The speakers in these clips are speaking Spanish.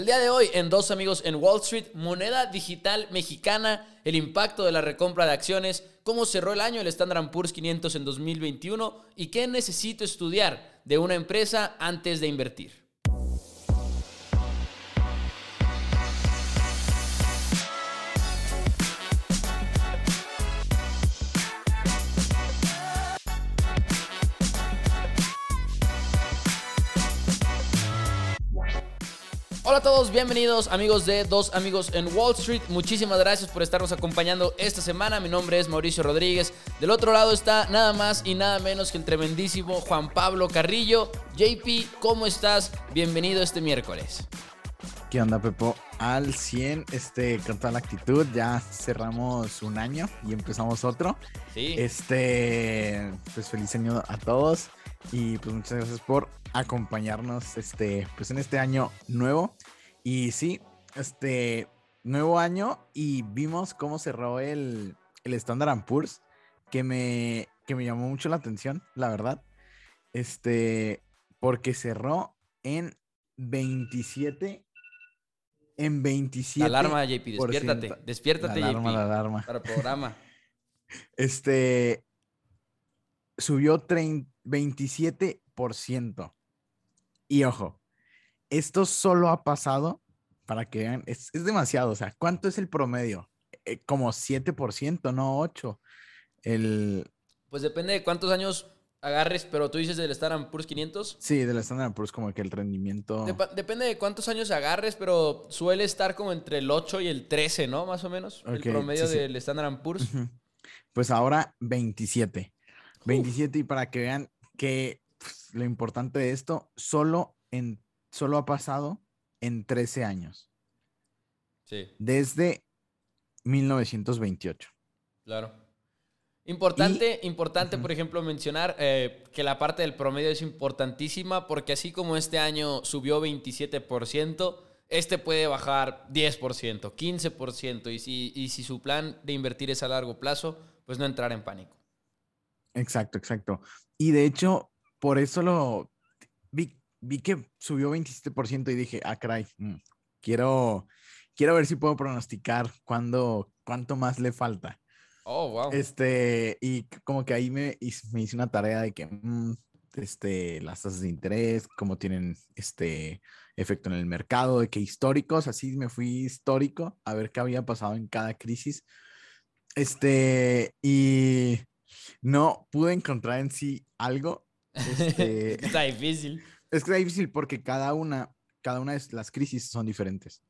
El día de hoy, en Dos Amigos en Wall Street, moneda digital mexicana, el impacto de la recompra de acciones, cómo cerró el año el Standard Poor's 500 en 2021 y qué necesito estudiar de una empresa antes de invertir. Hola a todos, bienvenidos amigos de Dos Amigos en Wall Street. Muchísimas gracias por estarnos acompañando esta semana. Mi nombre es Mauricio Rodríguez. Del otro lado está nada más y nada menos que el tremendísimo Juan Pablo Carrillo. JP, ¿cómo estás? Bienvenido este miércoles. ¿Qué onda, Pepo? Al 100, este, con toda la actitud, ya cerramos un año y empezamos otro. Sí. Este, pues feliz año a todos y pues muchas gracias por acompañarnos este, pues en este año nuevo. Y sí, este nuevo año y vimos cómo cerró el, el Standard Poor's, que me, que me llamó mucho la atención, la verdad. Este, porque cerró en 27 en 27 alarma, JP, despiértate, despiértate, la alarma, JP. La alarma. Para el programa. Este subió 30, 27%. Y ojo, esto solo ha pasado, para que vean, es, es demasiado. O sea, ¿cuánto es el promedio? Eh, como 7%, no 8%. El, Pues depende de cuántos años agarres, pero tú dices del Standard Poor's 500. sí, del Standard Poor's como que el rendimiento... Depende de cuántos años agarres, pero suele estar como entre el 8 y el 13, ¿no? Más o menos. El promedio sí, sí. del Standard Poor's. Pues ahora 27. 27 y para que vean que pues, lo importante de esto, solo, en, solo ha pasado en 13 años, Sí, desde 1928. claro. Importante, importante, por ejemplo, mencionar eh, que la parte del promedio es importantísima porque así como este año subió 27%, este puede bajar 10%, 15%, y si, y si su plan de invertir es a largo plazo, pues no entrar en pánico. Exacto, exacto. Y de hecho, por eso lo vi, vi que subió 27% y dije, ah, caray, mm, quiero, quiero ver si puedo pronosticar cuándo, cuánto más le falta. Oh, wow. Este, y como que ahí me, me hice una tarea de que mm, este, las tasas de interés, cómo tienen este efecto en el mercado, de que históricos, así me fui histórico a ver qué había pasado en cada crisis. Este, y no pude encontrar en sí algo. Este, Está difícil. es que es difícil porque cada una, cada una de las crisis son diferentes.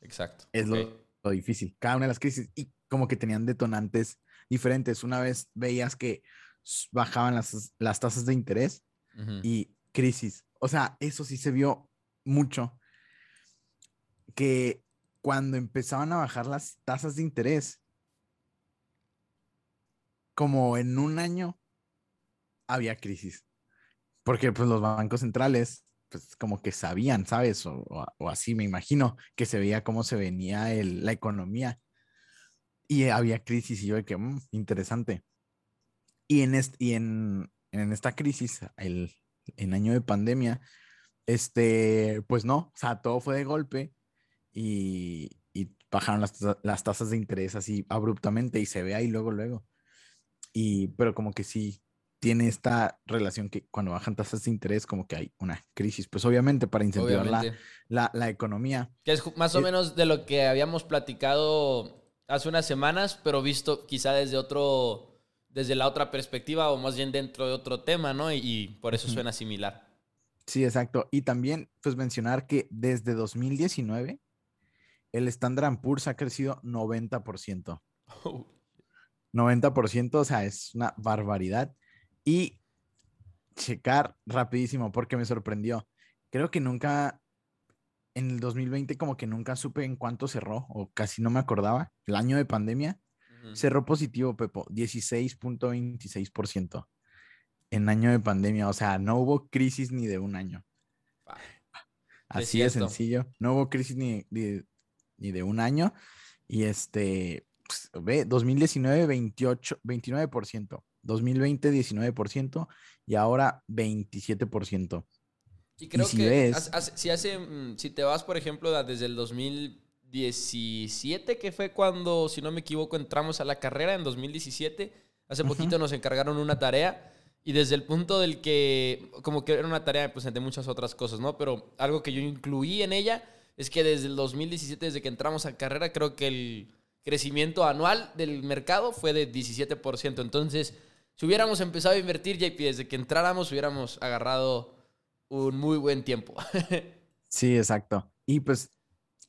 Exacto. Es lo- ok. lo difícil. Cada una de las crisis y como que tenían detonantes diferentes. Una vez veías que bajaban las, las tasas de interés y crisis. O sea, eso sí se vio mucho. Que cuando empezaban a bajar las tasas de interés, como en un año, había crisis. Porque pues los bancos centrales, pues como que sabían, ¿sabes? O, así me imagino, que se veía cómo se venía el- la economía. Y había crisis y yo de que, "Mm, interesante. Y en, est- y en, en esta crisis, el, en año de pandemia, este, pues no, o sea, todo fue de golpe y, y bajaron las, las tasas de interés así abruptamente y se ve ahí luego, luego. Y, pero como que sí tiene esta relación que cuando bajan tasas de interés, como que hay una crisis, pues obviamente para incentivar la, Obviamente. la, la economía. Que es más o Eh, menos de lo que habíamos platicado hace unas semanas, pero visto quizá desde otro, desde la otra perspectiva o más bien dentro de otro tema, ¿no? Y, y por eso suena similar. Sí, exacto. Y también, pues mencionar que desde 2019, el Standard Poor's ha crecido 90%. 90%, o sea, es una barbaridad. Y checar rapidísimo, porque me sorprendió. Creo que nunca, en el 2020 como que nunca supe en cuánto cerró, o casi no me acordaba, el año de pandemia. Cerró positivo, Pepo, 16.26% en año de pandemia. O sea, no hubo crisis ni de un año. Así de cierto. sencillo. No hubo crisis ni, ni- ni de un año. Y este, pues, ve, 2019, 28, 29%. 2020, 19%. Y ahora 27%. Y creo que si, hace, mm, si te vas, por ejemplo, desde el 2017, que fue cuando, si no me equivoco, entramos a la carrera, en 2017, hace poquito nos encargaron una tarea. Y desde el punto del que, como que era una tarea pues, de muchas otras cosas, ¿no? Pero algo que yo incluí en ella es que desde el 2017, desde que entramos a carrera, creo que el crecimiento anual del mercado fue de 17%. Entonces, si hubiéramos empezado a invertir, JP, desde que entráramos, hubiéramos agarrado un muy buen tiempo. sí, exacto. Y pues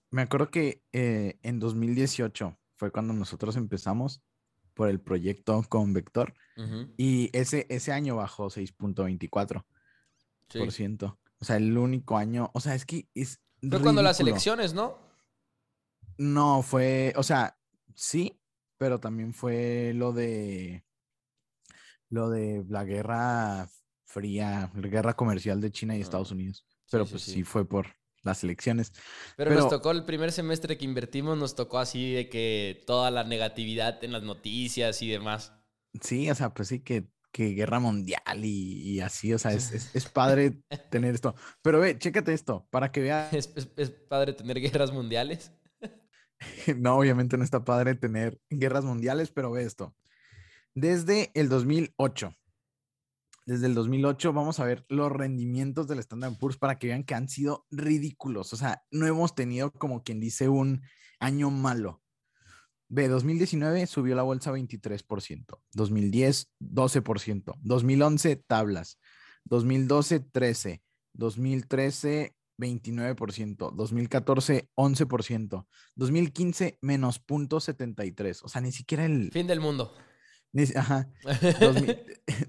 me acuerdo que eh, en 2018 fue cuando nosotros empezamos por el proyecto con Vector y ese, ese año bajó 6.24%. O sea, el único año, o sea, es que es... Fue cuando las elecciones, ¿no? No, fue, o sea, sí, pero también fue lo de lo de la guerra fría, la guerra comercial de China y Estados Unidos. Pero pues sí, fue por las elecciones. Pero, nos tocó el primer semestre que invertimos, nos tocó así de que toda la negatividad en las noticias y demás. Sí, o sea, pues sí que, que guerra mundial y, así, o sea, es, es, padre tener esto. Pero ve, chécate esto, para que veas. ¿Es, es padre tener guerras mundiales? no, obviamente no está padre tener guerras mundiales, pero ve esto. Desde el 2008, desde el 2008 vamos a ver los rendimientos del Standard Poor's para que vean que han sido ridículos. O sea, no hemos tenido como quien dice un año malo. Ve, 2019 subió la bolsa 23%, 2010 12%, 2011 tablas, 2012 13, 2013 29%, 2014 11%, 2015 menos 0.73, o sea, ni siquiera el... Fin del mundo. Ajá.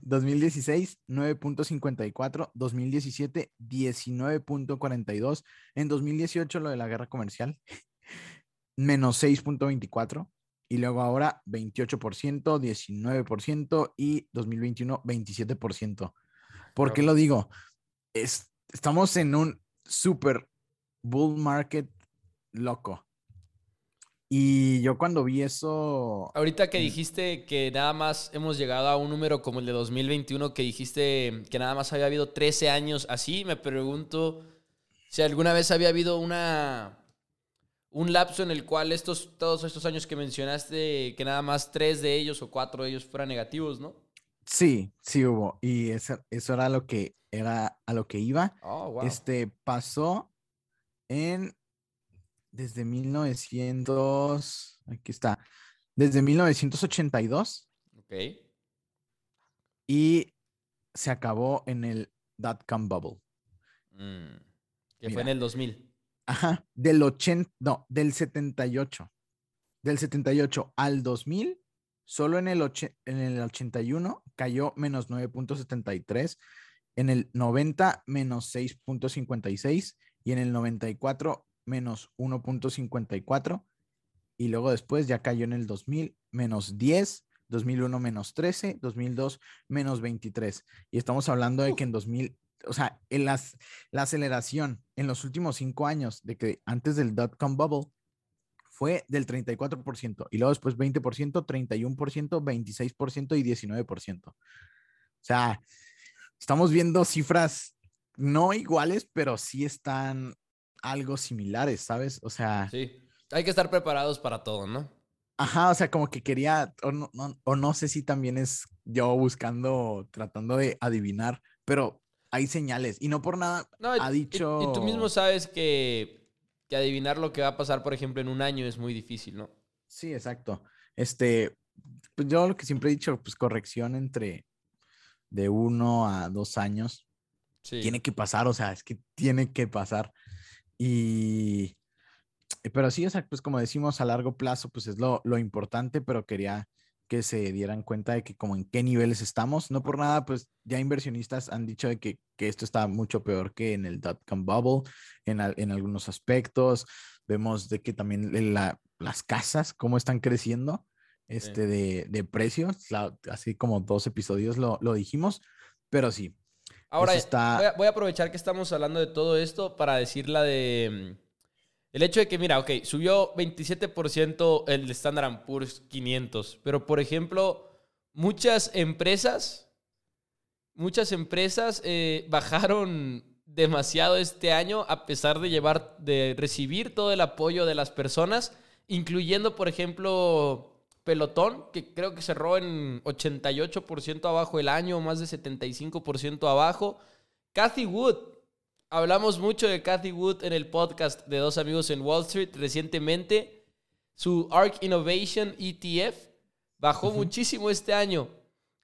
2016, 9.54. 2017, 19.42. En 2018, lo de la guerra comercial, menos 6.24. Y luego ahora 28%, 19% y 2021 27%. ¿Por qué lo digo? Es, estamos en un super bull market loco. Y yo cuando vi eso... Ahorita que dijiste que nada más hemos llegado a un número como el de 2021, que dijiste que nada más había habido 13 años así, me pregunto si alguna vez había habido una... Un lapso en el cual estos, todos estos años que mencionaste, que nada más tres de ellos o cuatro de ellos fueran negativos, ¿no? Sí, sí hubo. Y eso, eso era lo que era a lo que iba. Oh, este pasó en desde 1900, aquí está, desde 1982. Ok. Y se acabó en el dot-com bubble. Mm, que fue en el 2000. Ajá, del 80, no, del 78. Del 78 al 2000, solo en el, en el 81 cayó menos 9.73, en el 90 menos 6.56 y en el 94 menos 1.54 y luego después ya cayó en el 2000 menos 10, 2001 menos 13, 2002 menos 23. Y estamos hablando de que en 2000, o sea, en las, la aceleración en los últimos cinco años de que antes del dot-com bubble fue del 34% y luego después 20%, 31%, 26% y 19%. O sea, estamos viendo cifras no iguales, pero sí están algo similares, ¿sabes? O sea... Sí, hay que estar preparados para todo, ¿no? Ajá, o sea, como que quería, o no, o no sé si también es yo buscando, tratando de adivinar, pero hay señales y no por nada ha dicho... Y, tú mismo sabes que, que adivinar lo que va a pasar, por ejemplo, en un año es muy difícil, ¿no? Sí, exacto. Este, pues yo lo que siempre he dicho, pues corrección entre de uno a dos años. Sí. Tiene que pasar, o sea, es que tiene que pasar. Y, pero sí, o sea, pues como decimos, a largo plazo, pues es lo, lo importante, pero quería que se dieran cuenta de que como en qué niveles estamos. No por nada, pues ya inversionistas han dicho de que, que esto está mucho peor que en el dot-com bubble, en, en, algunos aspectos. Vemos de que también la, las casas, cómo están creciendo este, de, de precios, así como dos episodios lo, lo dijimos, pero sí, Ahora, voy, a, aprovechar que estamos hablando de todo esto para decir la de... Mm, el hecho de que, mira, ok, subió 27% el Standard Poor's 500, pero por ejemplo, muchas empresas, muchas empresas eh, bajaron demasiado este año a pesar de llevar de recibir todo el apoyo de las personas, incluyendo por ejemplo Pelotón, que creo que cerró en 88% abajo el año, más de 75% abajo. Cathy Wood, hablamos mucho de Cathy Wood en el podcast de Dos Amigos en Wall Street recientemente. Su ARK Innovation ETF bajó muchísimo este año.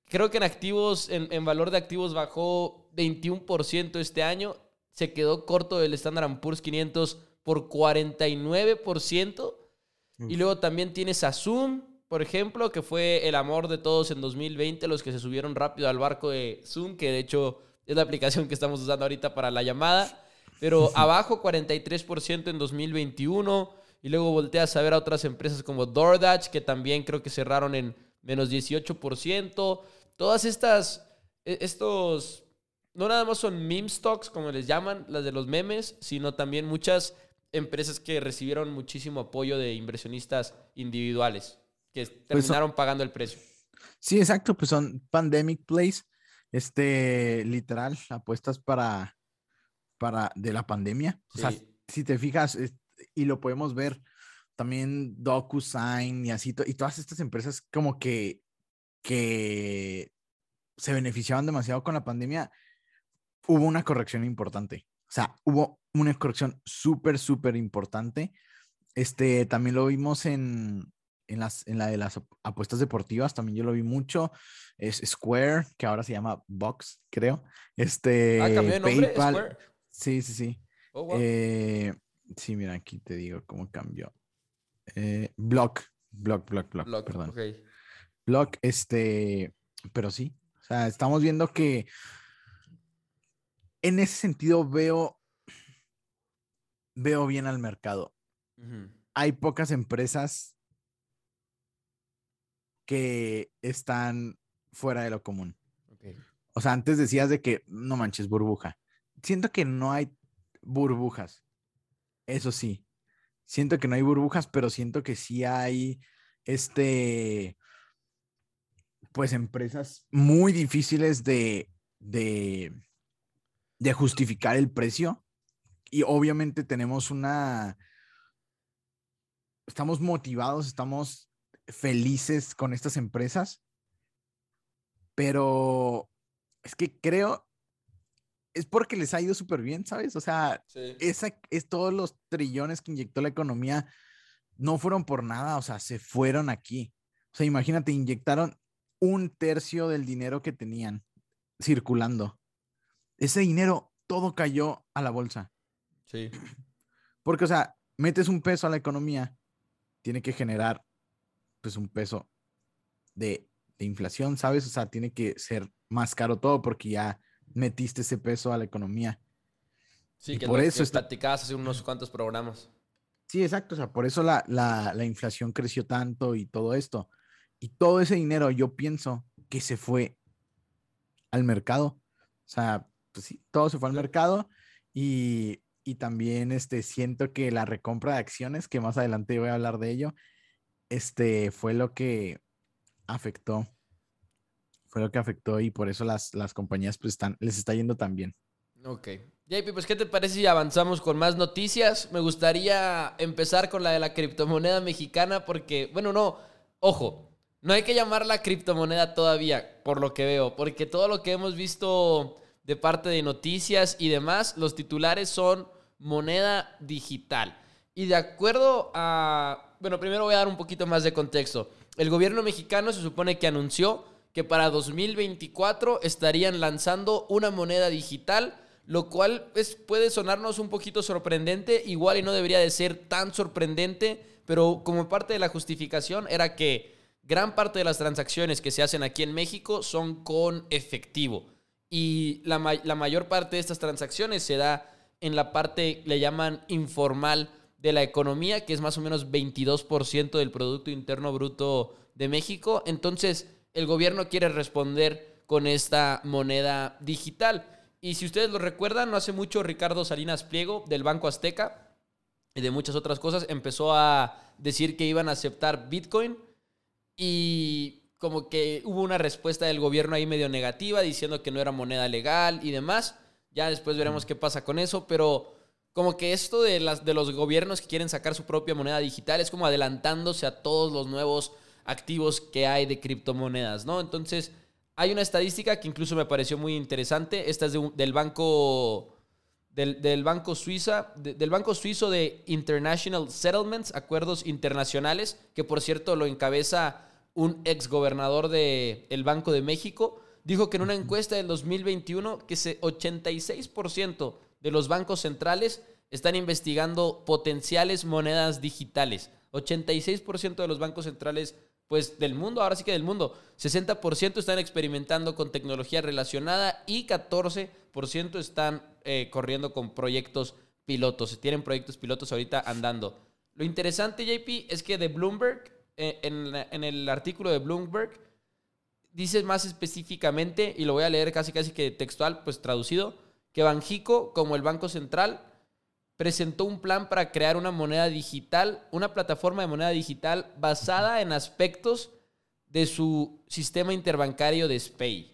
Creo que en activos, en, valor de activos bajó 21% este año. Se quedó corto del Standard Poor's 500 por 49%. Y luego también tienes a Zoom, por ejemplo, que fue el amor de todos en 2020, los que se subieron rápido al barco de Zoom, que de hecho es la aplicación que estamos usando ahorita para la llamada, pero abajo 43% en 2021, y luego volteas a ver a otras empresas como DoorDash, que también creo que cerraron en menos 18%. Todas estas, e, estos, no nada más son meme stocks, como les llaman, las de los memes, sino también muchas empresas que recibieron muchísimo apoyo de inversionistas individuales que pues terminaron pagando el precio. Sí, exacto, pues son pandemic plays, este, literal, apuestas para, para, de la pandemia. O sea, si te fijas, y lo podemos ver también DocuSign y así, y todas estas empresas como que, que se beneficiaban demasiado con la pandemia, hubo una corrección importante. O sea, hubo una corrección súper, súper importante. Este, también lo vimos en, en, las, en la de las apuestas deportivas también yo lo vi mucho. Es Square, que ahora se llama Box, creo. Este, ah, cambió PayPal. Sí, sí, sí. Oh, eh, sí, mira, aquí te digo cómo cambió. Eh, Block, Block, Block, Block, perdón. Block, este, pero sí. O sea, estamos viendo que en ese sentido veo, veo bien al mercado. Hay pocas empresas que están fuera de lo común. O sea, antes decías de que no manches burbuja. Siento que no hay burbujas. Eso sí. Siento que no hay burbujas, pero siento que sí hay este pues empresas muy difíciles de, de, de justificar el precio. Y obviamente tenemos una estamos motivados, estamos felices con estas empresas, pero es que creo, es porque les ha ido súper bien, ¿sabes? O sea, esa, es todos los trillones que inyectó la economía no fueron por nada, o sea, se fueron aquí. O sea, imagínate, inyectaron un tercio del dinero que tenían circulando. Ese dinero todo cayó a la bolsa. Sí. Porque, o sea, metes un peso a la economía, tiene que generar pues un peso de, inflación, ¿sabes? O sea, tiene que ser más caro todo porque ya metiste ese peso a la economía. Sí, que por eso que platicabas hace unos cuantos programas. Sí, exacto. O sea, por eso la, la, inflación creció tanto y todo esto. Y todo ese dinero yo pienso que se fue al mercado. O sea, pues sí, todo se fue al mercado y, y también este, siento que la recompra de acciones, que más adelante voy a hablar de ello, este, fue lo que afectó. Fue lo que afectó y por eso las, las compañías pues, están, les está yendo tan bien. Ok. JP, pues ¿qué te parece si avanzamos con más noticias? Me gustaría empezar con la de la criptomoneda mexicana porque, bueno, no, ojo, no hay que llamarla criptomoneda todavía, por lo que veo, porque todo lo que hemos visto de parte de noticias y demás, los titulares son moneda digital. Y de acuerdo a bueno, primero voy a dar un poquito más de contexto. El gobierno mexicano se supone que anunció que para 2024 estarían lanzando una moneda digital, lo cual puede sonarnos un poquito sorprendente, igual y no debería de ser tan sorprendente, pero como parte de la justificación era que gran parte de las transacciones que se hacen aquí en México son con efectivo. Y la, la mayor parte de estas transacciones se da en la parte, le llaman informal, de la economía, que es más o menos 22% del Producto Interno Bruto de México. Entonces, el gobierno quiere responder con esta moneda digital. Y si ustedes lo recuerdan, no hace mucho Ricardo Salinas Pliego del Banco Azteca y de muchas otras cosas empezó a decir que iban a aceptar Bitcoin y como que hubo una respuesta del gobierno ahí medio negativa diciendo que no era moneda legal y demás. Ya después veremos qué pasa con eso, pero como que esto de, las, de los gobiernos que quieren sacar su propia moneda digital es como adelantándose a todos los nuevos activos que hay de criptomonedas, ¿no? Entonces, hay una estadística que incluso me pareció muy interesante. Esta es del banco. Del, banco Suiza, del Banco Suizo de International Settlements, Acuerdos Internacionales, que por cierto lo encabeza un ex gobernador del Banco de México, dijo que en una encuesta del 2021 que 86% de los bancos centrales están investigando potenciales monedas digitales. 86% de los bancos centrales pues del mundo, ahora sí que del mundo. 60% están experimentando con tecnología relacionada y 14% están eh, corriendo con proyectos pilotos. Tienen proyectos pilotos ahorita andando. Lo interesante, JP, es que de Bloomberg, eh, en, en, el artículo de Bloomberg, dice más específicamente, y lo voy a leer casi casi que textual, pues traducido, que Banjico, como el Banco Central, presentó un plan para crear una moneda digital, una plataforma de moneda digital basada en aspectos de su sistema interbancario de SPAY.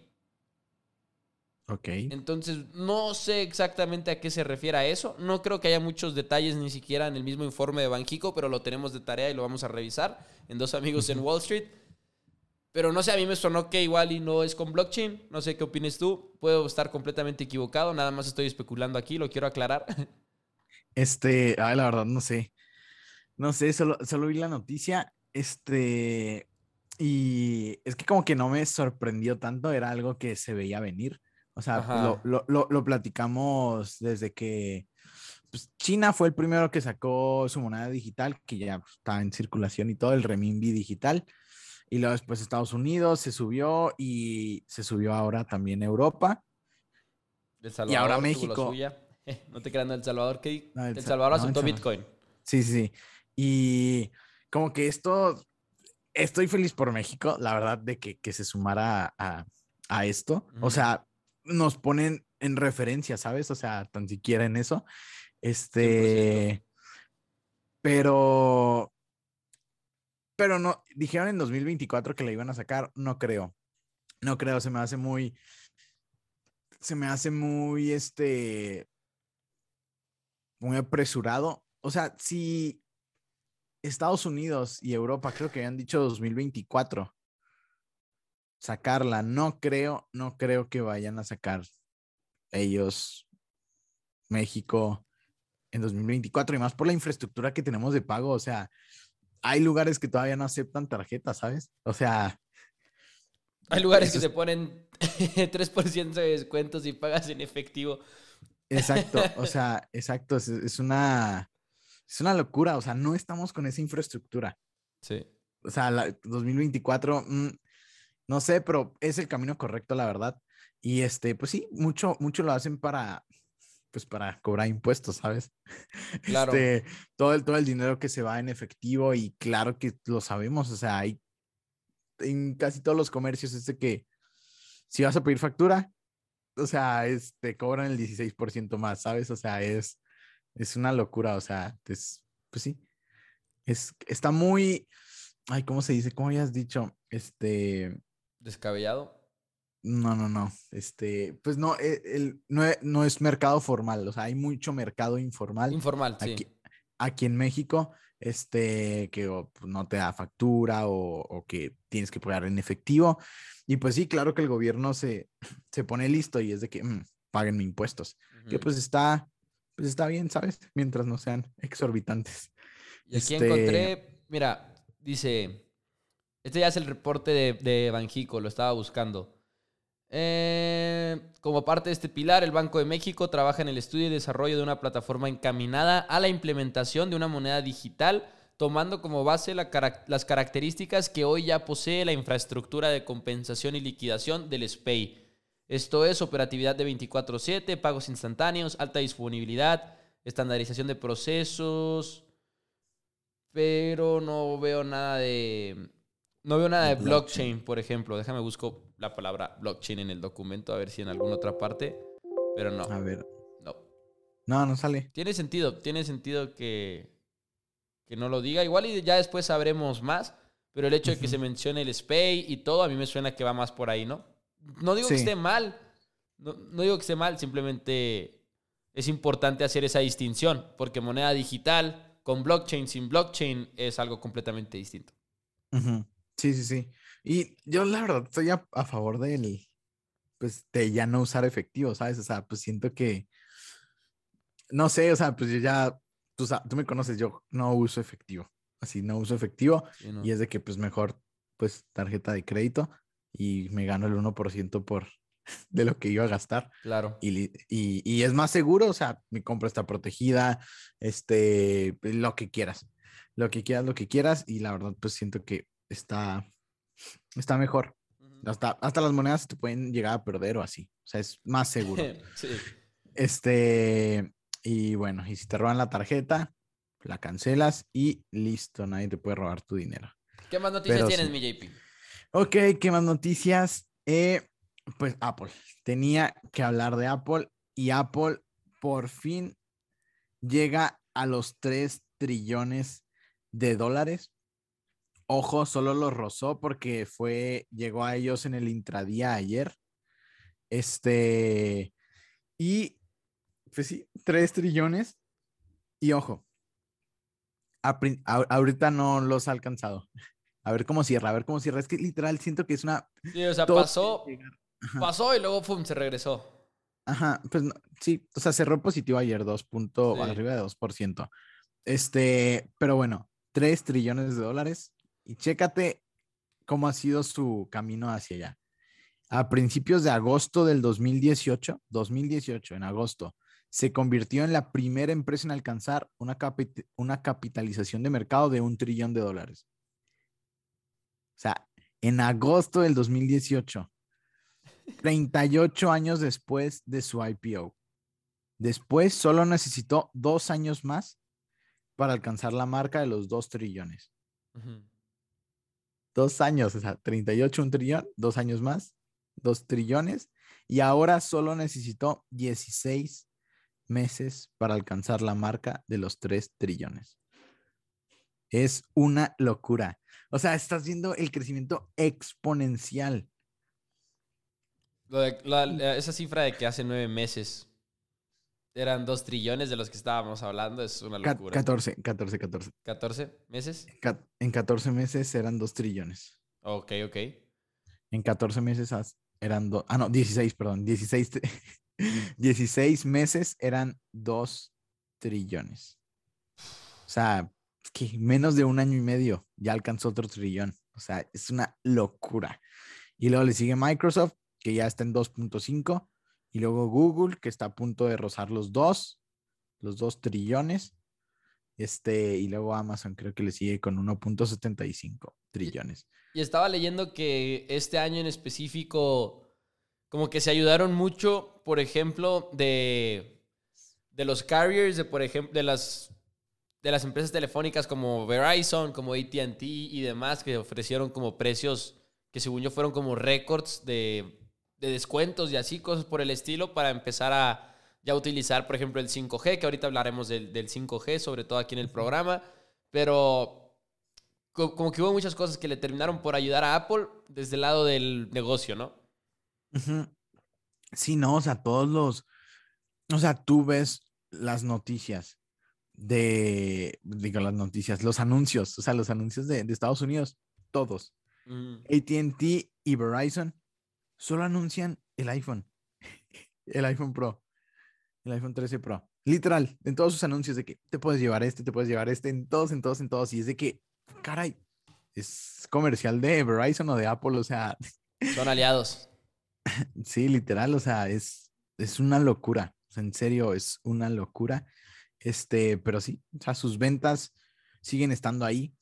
Ok. Entonces, no sé exactamente a qué se refiere a eso. No creo que haya muchos detalles ni siquiera en el mismo informe de Banjico, pero lo tenemos de tarea y lo vamos a revisar en Dos Amigos en Wall Street. Pero no sé, a mí me sonó que igual y no es con blockchain. No sé qué opines tú. Puedo estar completamente equivocado. Nada más estoy especulando aquí, lo quiero aclarar. Este, ay, la verdad, no sé. No sé, solo, solo vi la noticia. Este, y es que como que no me sorprendió tanto, era algo que se veía venir. O sea, lo, lo, lo, platicamos desde que pues, China fue el primero que sacó su moneda digital, que ya está en circulación y todo, el renminbi digital. Y luego después Estados Unidos se subió y se subió ahora también Europa. y ahora México. no te creas, El Salvador, que El Salvador aceptó Bitcoin. Sí, sí. Y como que esto, estoy feliz por México, la verdad, de que, se sumara a, esto. O sea, nos ponen en referencia, ¿sabes? O sea, tan siquiera en eso. Este, pero, pero no, dijeron en 2024 que la iban a sacar, no creo. No creo, se me hace muy, se me hace muy, este, muy apresurado. O sea, si Estados Unidos y Europa creo que habían dicho 2024 sacarla, no creo, no creo que vayan a sacar ellos México en 2024 y más por la infraestructura que tenemos de pago, o sea, hay lugares que todavía no aceptan tarjetas, ¿sabes? O sea, hay lugares que se ponen 3% de descuentos y pagas en efectivo. Exacto, o sea, exacto, es, una, es una locura, o sea, no estamos con esa infraestructura. Sí. O sea, la, 2024, mm, no sé, pero es el camino correcto, la verdad. Y este, pues sí, mucho, mucho lo hacen para, pues para cobrar impuestos, ¿sabes? Claro. Este, todo, el, todo el dinero que se va en efectivo y claro que lo sabemos, o sea, hay en casi todos los comercios es de que si vas a pedir factura, o sea, es, te cobran el 16% más, ¿sabes? O sea, es, es una locura, o sea, es, pues sí, es, está muy, ay, ¿cómo se dice? ¿Cómo habías dicho? Este... Descabellado. No, no, no. Este, pues no, e, el, no, e, no, es mercado formal, o sea, hay mucho mercado informal. Informal, sí. Aquí, aquí en México, este, que pues, no te da factura o, o, que tienes que pagar en efectivo. Y pues sí, claro que el gobierno se, se pone listo y es de que mm, paguen impuestos, que pues está, pues está bien, ¿sabes? Mientras no sean exorbitantes. Y aquí este encontré, mira, dice, este ya es el reporte de, de Banjico, lo estaba buscando. Eh, como parte de este pilar, el Banco de México trabaja en el estudio y desarrollo de una plataforma encaminada a la implementación de una moneda digital tomando como base las características que hoy ya posee la infraestructura de compensación y liquidación del SPAY. Esto es operatividad de 24/7, pagos instantáneos, alta disponibilidad, estandarización de procesos, pero no veo nada de no veo nada de blockchain, por ejemplo. Déjame busco la palabra blockchain en el documento a ver si en alguna otra parte, pero no. A ver. No. No, no sale. Tiene sentido, tiene sentido que que no lo diga. Igual y ya después sabremos más, pero el hecho de que se mencione el SPAY y todo, a mí me suena que va más por ahí, ¿no? No digo que esté mal, no, no digo que esté mal, simplemente es importante hacer esa distinción, porque moneda digital con blockchain, sin blockchain, es algo completamente distinto. Sí, sí, sí. Y yo la verdad estoy a, a, favor del, pues, de ya no usar efectivo, ¿sabes? O sea, pues siento que, no sé, o sea, pues yo ya, tú, tú me conoces, yo no uso efectivo, así no uso efectivo Sí, no. y es de que pues mejor, pues tarjeta de crédito y me gano el 1% por de lo que iba a gastar Claro. y, y, y es más seguro, o sea, mi compra está protegida, este, lo que quieras, lo que quieras, lo que quieras, y la verdad, pues siento que está, está mejor. Hasta, hasta las monedas te pueden llegar a perder o así, o sea, es más seguro. sí. Este, y bueno, y si te roban la tarjeta, la cancelas y listo, nadie te puede robar tu dinero. ¿Qué más noticias Pero tienes, sí. mi JP? Ok, ¿qué más noticias? Eh, pues Apple. Tenía que hablar de Apple y Apple por fin llega a los 3 trillones de dólares. Ojo, solo los rozó porque fue, llegó a ellos en el intradía ayer. Este, y pues sí, 3 trillones. Y ojo, a ahorita no los ha alcanzado. A ver cómo cierra, a ver cómo cierra. Es que literal siento que es una. Sí, o sea, pasó, pasó y luego pum, se regresó. ajá, pues no, sí, o sea, cerró positivo ayer, 2 punto, Sí. arriba de 2%. Este, pero bueno, 3 trillones de dólares. Y chécate cómo ha sido su camino hacia allá. A principios de agosto del 2018, 2018, en agosto, se convirtió en la primera empresa en alcanzar una, una capitalización de mercado de un trillón de dólares. O sea, en agosto del 2018, 38 años después de su IPO. Después solo necesitó dos años más para alcanzar la marca de los dos trillones. Dos años, o sea, 38, un trillón, dos años más, dos trillones. Y ahora solo necesitó 16 meses para alcanzar la marca de los tres trillones. Es una locura. O sea, estás viendo el crecimiento exponencial. Lo de- la- la- esa cifra de que hace nueve meses eran dos trillones de los que estábamos hablando es una locura. 14, 14, 14. ¿14 meses? En 14 meses eran dos trillones. Ok, ok. En 14 meses eran dos. Ah, no, 16, perdón. 16, tri- 16 meses eran dos trillones. O sea, es que menos de un año y medio ya alcanzó otro trillón. O sea, es una locura. Y luego le sigue Microsoft, que ya está en 2.5. Y luego Google, que está a punto de rozar los dos, los dos trillones. Este, y luego Amazon creo que le sigue con 1.75 trillones. Y estaba leyendo que este año en específico, como que se ayudaron mucho, por ejemplo, de, de los carriers, de por ejemplo, de las, de las empresas telefónicas como Verizon, como ATT y demás, que ofrecieron como precios que según yo fueron como récords de, de descuentos y así, cosas por el estilo, para empezar a ya utilizar, por ejemplo, el 5G, que ahorita hablaremos del, del 5G, sobre todo aquí en el programa, pero co- como que hubo muchas cosas que le terminaron por ayudar a Apple desde el lado del negocio, ¿no? Sí, no, o sea, todos los, o sea, tú ves las noticias de, digo, las noticias, los anuncios, o sea, los anuncios de, de Estados Unidos, todos. Mm, ATT y Verizon solo anuncian el iPhone, el iPhone Pro, el iPhone 13 Pro. Literal, en todos sus anuncios de que te puedes llevar este, te puedes llevar este, en todos, en todos, en todos. Y es de que, caray, es comercial de Verizon o de Apple, o sea, Son aliados. Sí, literal, o sea, es, es una locura. o sea, en serio, es una locura. Este, pero sí, o sea, sus ventas siguen estando ahí.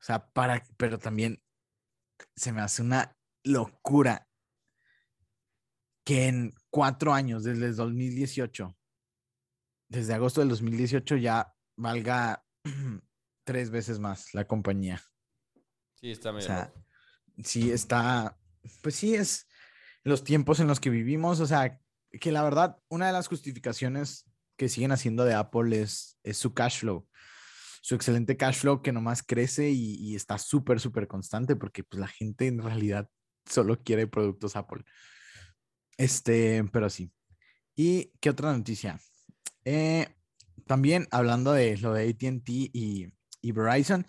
O sea, para, pero también se me hace una locura que en cuatro años, desde el 2018, desde agosto del 2018, ya valga tres veces más la compañía. Sí, está O medio sea, sí está, pues sí es los tiempos en los que vivimos, o sea, que la verdad, una de las justificaciones que siguen haciendo de Apple es, es su cash flow, su excelente cash flow que nomás crece y, y está súper, súper constante porque pues la gente en realidad solo quiere productos Apple. Este, pero sí. ¿Y qué otra noticia? Eh, también hablando de lo de ATT y, Verizon,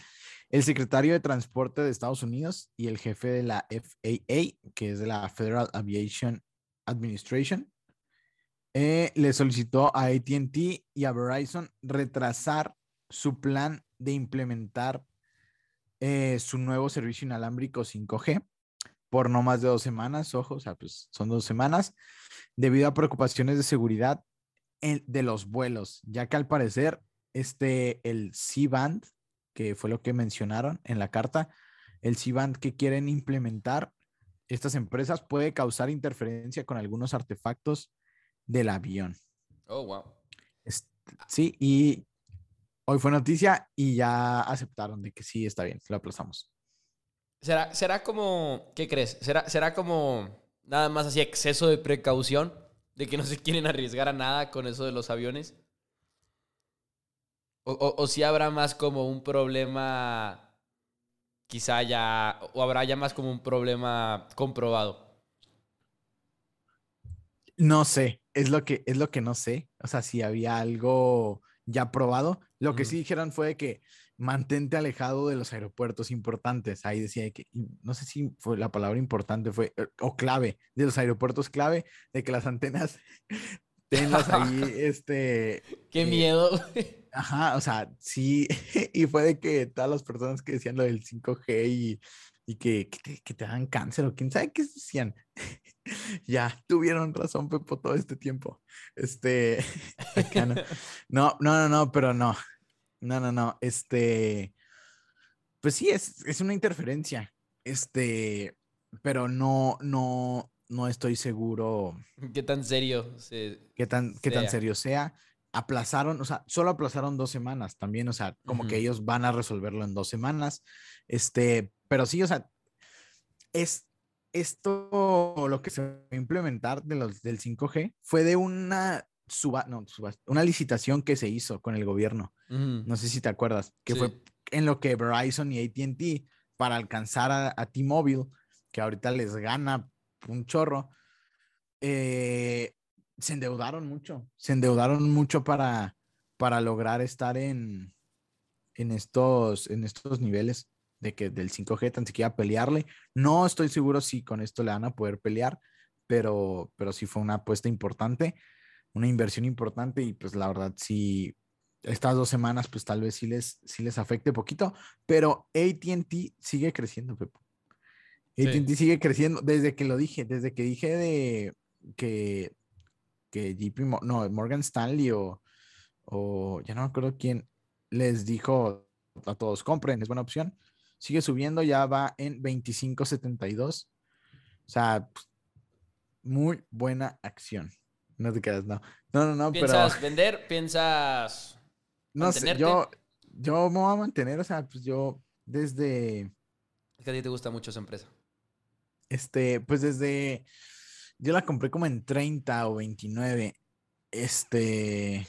el secretario de Transporte de Estados Unidos y el jefe de la FAA, que es de la Federal Aviation Administration, eh, le solicitó a ATT y a Verizon retrasar su plan de implementar eh, su nuevo servicio inalámbrico 5G por no más de dos semanas, ojo, o sea, pues son dos semanas, debido a preocupaciones de seguridad de los vuelos, ya que al parecer este, el C-Band, que fue lo que mencionaron en la carta, el C-Band que quieren implementar estas empresas puede causar interferencia con algunos artefactos del avión. Oh, wow. Sí, y hoy fue noticia y ya aceptaron de que sí está bien, lo aplazamos. ¿Será, será como, ¿qué crees? ¿Será, ¿Será como nada más así exceso de precaución? De que no se quieren arriesgar a nada con eso de los aviones. O, si habrá más como un problema, quizá ya, o habrá ya más como un problema comprobado. No sé, es lo que, es lo que no sé. O sea, si había algo ya probado. Lo que sí dijeron fue que mantente alejado de los aeropuertos importantes. Ahí decía que, no sé si fue la palabra importante, fue, eh, o clave, de los aeropuertos clave, de que las antenas tengas ahí, este... Qué eh, miedo. Ajá, o sea, sí, y fue de que todas las personas que decían lo del 5G y, y que, que, te, que, te, dan cáncer o quién sabe qué decían. ya, tuvieron razón, Pepo, todo este tiempo. Este, no, no, no, no, pero no, no, no, no. Este, pues sí, es, es una interferencia. Este, pero no, no, no estoy seguro. ¿Qué tan serio? ¿Qué tan, qué tan serio sea? Aplazaron, o sea, solo aplazaron dos semanas también, o sea, como que ellos van a resolverlo en dos semanas. Este, pero sí, o sea, es esto, lo que se va a implementar de los, del 5G fue de una suba, no, una licitación que se hizo con el gobierno. No sé si te acuerdas, que fue en lo que Verizon y ATT para alcanzar a, T-Mobile, que ahorita les gana un chorro, eh, se endeudaron mucho, se endeudaron mucho para, para lograr estar en, en, estos, en estos niveles de que del 5G tan siquiera pelearle. No estoy seguro si con esto le van a poder pelear, pero, pero sí fue una apuesta importante una inversión importante y pues la verdad sí, estas dos semanas pues tal vez sí les, sí les afecte poquito, pero ATT sigue creciendo, Pepo. ATT sigue creciendo desde que lo dije, desde que dije de que, que JP, no, Morgan Stanley o, o ya no me acuerdo quién les dijo a todos, compren, es buena opción. Sigue subiendo, ya va en 25.72. O sea, muy buena acción. No te quedas, no. No, no, no, ¿Piensas vender? ¿Piensas No sé, yo, yo me voy a mantener, o sea, pues yo desde... Es que a ti te gusta mucho esa empresa. Este, pues desde... Yo la compré como en 30 o 29. Este...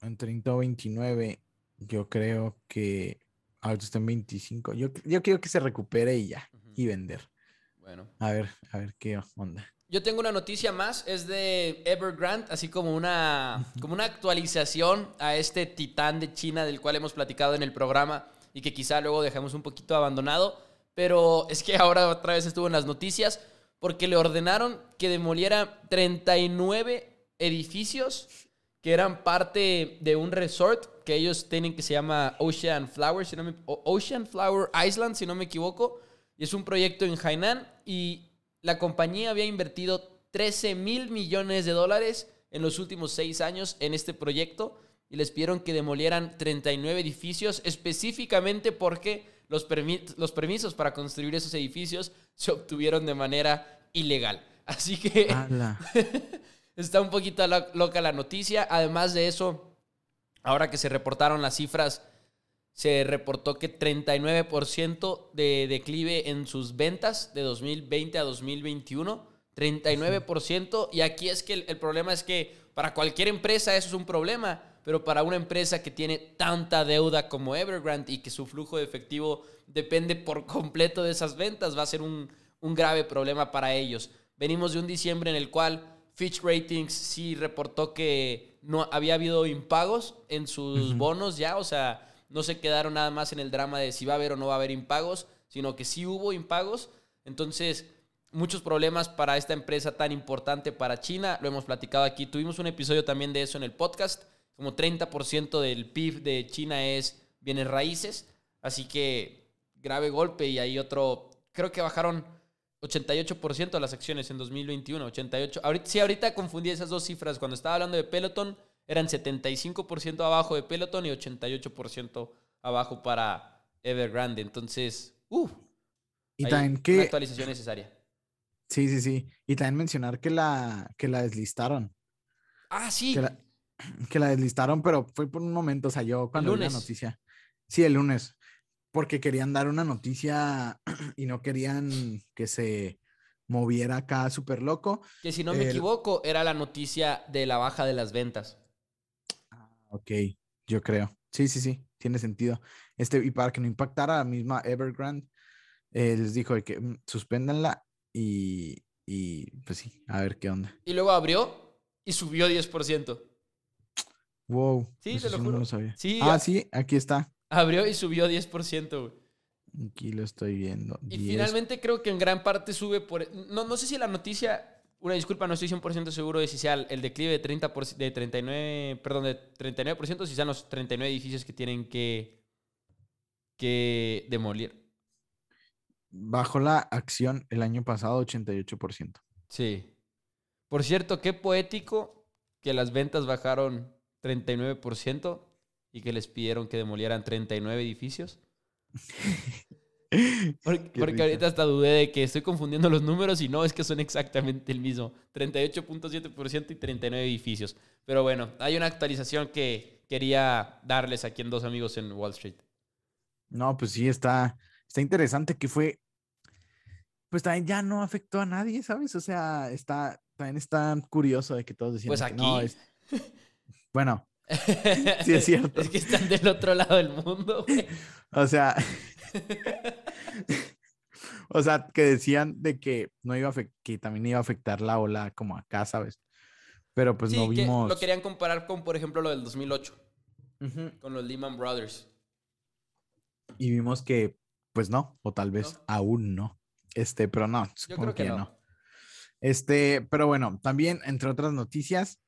En 30 o 29, yo creo que... Ahorita está en 25. Yo, yo quiero que se recupere y ya. Y vender. Bueno. A ver, a ver qué onda. Yo tengo una noticia más, es de Evergrande, así como una, como una actualización a este titán de China del cual hemos platicado en el programa y que quizá luego dejemos un poquito abandonado, pero es que ahora otra vez estuvo en las noticias porque le ordenaron que demoliera 39 edificios que eran parte de un resort que ellos tienen que se llama Ocean Flower, si no me, Ocean Flower Island, si no me equivoco, y es un proyecto en Hainan y la compañía había invertido 13 mil millones de dólares en los últimos seis años en este proyecto y les pidieron que demolieran 39 edificios específicamente porque los, los permisos para construir esos edificios se obtuvieron de manera ilegal. Así que está un poquito loca la noticia. Además de eso, ahora que se reportaron las cifras se reportó que 39% de declive en sus ventas de 2020 a 2021. 39%. Y aquí es que el, problema es que para cualquier empresa eso es un problema, pero para una empresa que tiene tanta deuda como Evergrande y que su flujo de efectivo depende por completo de esas ventas, va a ser un, un grave problema para ellos. Venimos de un diciembre en el cual Fitch Ratings sí reportó que no había habido impagos en sus bonos ya, o sea, no se quedaron nada más en el drama de si va a haber o no va a haber impagos, sino que sí hubo impagos. Entonces, muchos problemas para esta empresa tan importante para China, lo hemos platicado aquí, tuvimos un episodio también de eso en el podcast, como 30% del PIB de China es bienes raíces, así que grave golpe y hay otro, creo que bajaron 88% de las acciones en 2021, 88. Ahorita, sí, ahorita confundí esas dos cifras. Cuando estaba hablando de Peloton, eran 75% abajo de Peloton y 88% abajo para Evergrande. Entonces, uff. Y también que... Una actualización necesaria. Sí, sí, sí. Y también mencionar que la, que la deslistaron. Ah, sí. Que la, que la deslistaron, pero fue por un momento. O sea, yo cuando vi la noticia. Sí, el lunes porque querían dar una noticia y no querían que se moviera acá súper loco. Que si no me equivoco, era la noticia de la baja de las ventas. Ok, yo creo. Sí, sí, sí, tiene sentido. Este, y para que no impactara a la misma Evergrande, eh, les dijo que mm, suspéndanla y, y pues sí, a ver qué onda. Y luego abrió y subió 10%. Wow. Sí, te lo juro. Sí, ah, sí, aquí está. Abrió y subió 10%, Aquí lo estoy viendo. Y finalmente creo que en gran parte sube por... No, no sé si la noticia... Una disculpa, no estoy 100% seguro de si sea el declive de, 30 de 39... Perdón, de 39%, si sean los 39 edificios que tienen que... que demolir. Bajó la acción el año pasado 88%. Sí. Por cierto, qué poético que las ventas bajaron 39% y que les pidieron que demolieran 39 edificios. Porque, ahorita hasta dudé de que estoy confundiendo los números y no, es que son exactamente el mismo. 38.7% y 39 edificios. Pero bueno, hay una actualización que quería darles aquí en dos amigos en Wall Street. No, pues sí, está, está interesante que fue, pues también ya no afectó a nadie, ¿sabes? O sea, está, también está curioso de que todos decían pues aquí... no, es... Bueno, sí, es cierto. es que están del otro lado del mundo, güey. O sea. o sea, que decían de que no iba a que también iba a afectar la ola como acá, ¿sabes? Pero pues no vimos. lo querían comparar con, por ejemplo, lo del 2008. Con los Lehman Brothers. Y vimos que, pues no, o tal vez aún no. Este, pero no, supongo que, no. Este, pero bueno, también, entre otras noticias,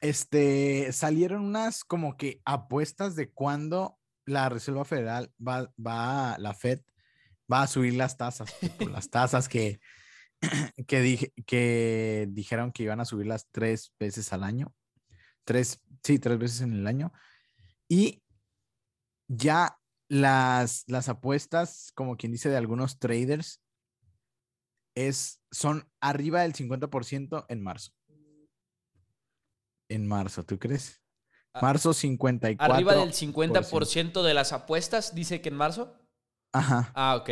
este, salieron unas como que apuestas de cuándo la Reserva Federal va, va, la Fed va a subir las tasas, las tasas que, que, que dijeron que iban a subirlas tres veces al año, tres, sí, tres veces en el año, y ya las, las apuestas, como quien dice, de algunos traders, es, son arriba del 50% en marzo en marzo, ¿tú crees? Ah, marzo 54. Arriba del 50% de las apuestas, dice que en marzo. Ajá. Ah, ok.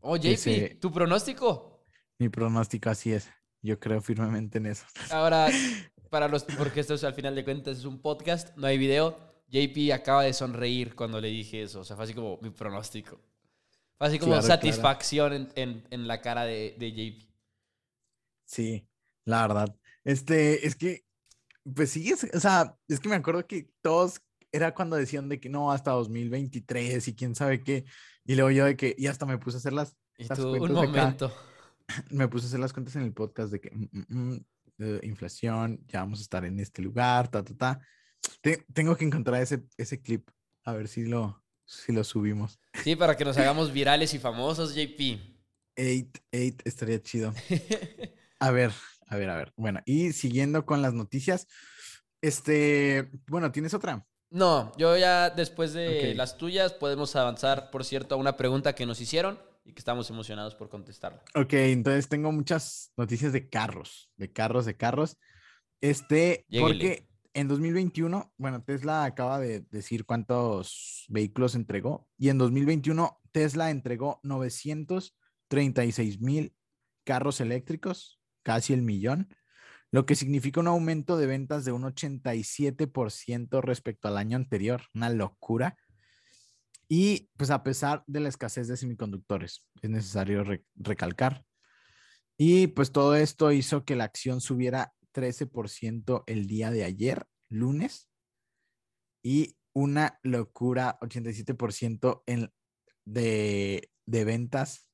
Oh, JP, ¿tu pronóstico? Mi pronóstico así es. Yo creo firmemente en eso. Ahora, para los, porque esto es al final de cuentas es un podcast, no hay video. JP acaba de sonreír cuando le dije eso. O sea, fue así como mi pronóstico. Fue así como satisfacción En, en, la cara de, de JP. Sí, la verdad. Este, es que pues sí, o sea, es que me acuerdo que todos era cuando decían de que no, hasta 2023 y quién sabe qué. Y luego yo de que, y hasta me puse a hacer las, ¿Y un momento. me puse a hacer las cuentas en el podcast de que mm, mm, mm, inflación, ya vamos a estar en este lugar, ta, ta, ta. tengo que encontrar ese, ese clip, a ver si lo, si lo subimos. Sí, para que nos hagamos virales y famosos, JP. Eight, eight, estaría chido. A ver, a ver, a ver. Bueno, y siguiendo con las noticias, este, bueno, ¿tienes otra? No, yo ya después de las tuyas podemos avanzar, por cierto, a una pregunta que nos hicieron y que estamos emocionados por contestarla. Ok, entonces tengo muchas noticias de carros, de carros, de carros. Este, porque en 2021, bueno, Tesla acaba de decir cuántos vehículos entregó y en 2021 Tesla entregó 936 mil carros eléctricos casi el millón, lo que significa un aumento de ventas de un 87% respecto al año anterior, una locura. Y pues a pesar de la escasez de semiconductores, es necesario recalcar. Y pues todo esto hizo que la acción subiera 13% el día de ayer, lunes, y una locura, 87% en, de, de ventas,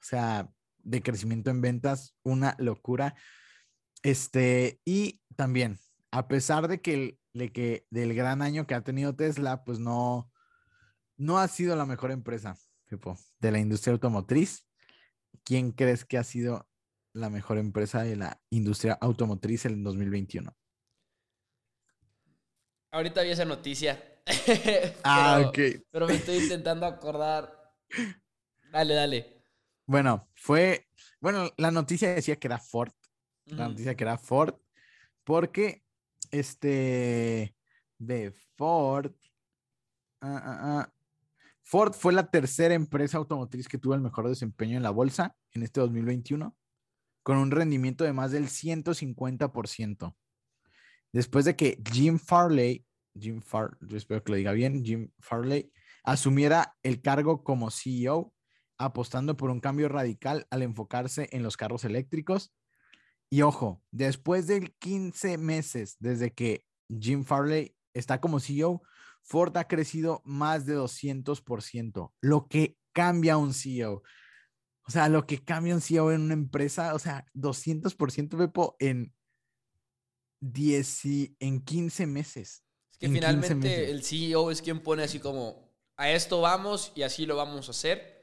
o sea, de crecimiento en ventas, una locura. Este, y también, a pesar de que, de que del gran año que ha tenido Tesla, pues no, no ha sido la mejor empresa, de la industria automotriz. ¿Quién crees que ha sido la mejor empresa de la industria automotriz en 2021? Ahorita vi esa noticia. ah, ok. Pero me estoy intentando acordar. Dale, dale. Bueno, fue, bueno, la noticia decía que era Ford. La noticia que era Ford, porque este de Ford, ah, ah, ah, Ford fue la tercera empresa automotriz que tuvo el mejor desempeño en la bolsa en este 2021, con un rendimiento de más del 150%. Después de que Jim Farley, Jim Far, yo espero que lo diga bien, Jim Farley, asumiera el cargo como CEO, apostando por un cambio radical al enfocarse en los carros eléctricos. Y ojo, después de 15 meses desde que Jim Farley está como CEO, Ford ha crecido más de 200%, lo que cambia un CEO. O sea, lo que cambia un CEO en una empresa, o sea, 200% Pepo en 10 y en 15 meses. Es que finalmente el CEO es quien pone así como, a esto vamos y así lo vamos a hacer.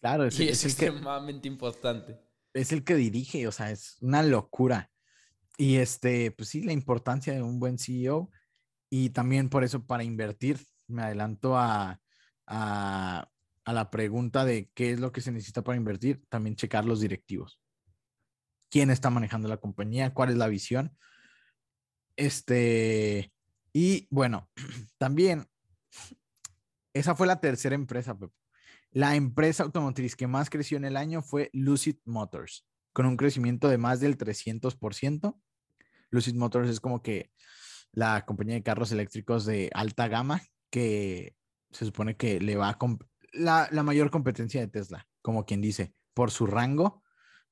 Claro, es, y es, extremadamente importante. Es el que dirige, o sea, es una locura. Y este, pues sí, la importancia de un buen CEO y también por eso para invertir, me adelanto a, a, la pregunta de qué es lo que se necesita para invertir, también checar los directivos. ¿Quién está manejando la compañía? ¿Cuál es la visión? Este, y bueno, también esa fue la tercera empresa, La empresa automotriz que más creció en el año fue Lucid Motors, con un crecimiento de más del 300%. Lucid Motors es como que la compañía de carros eléctricos de alta gama que se supone que le va a la, la, mayor competencia de Tesla, como quien dice, por su rango,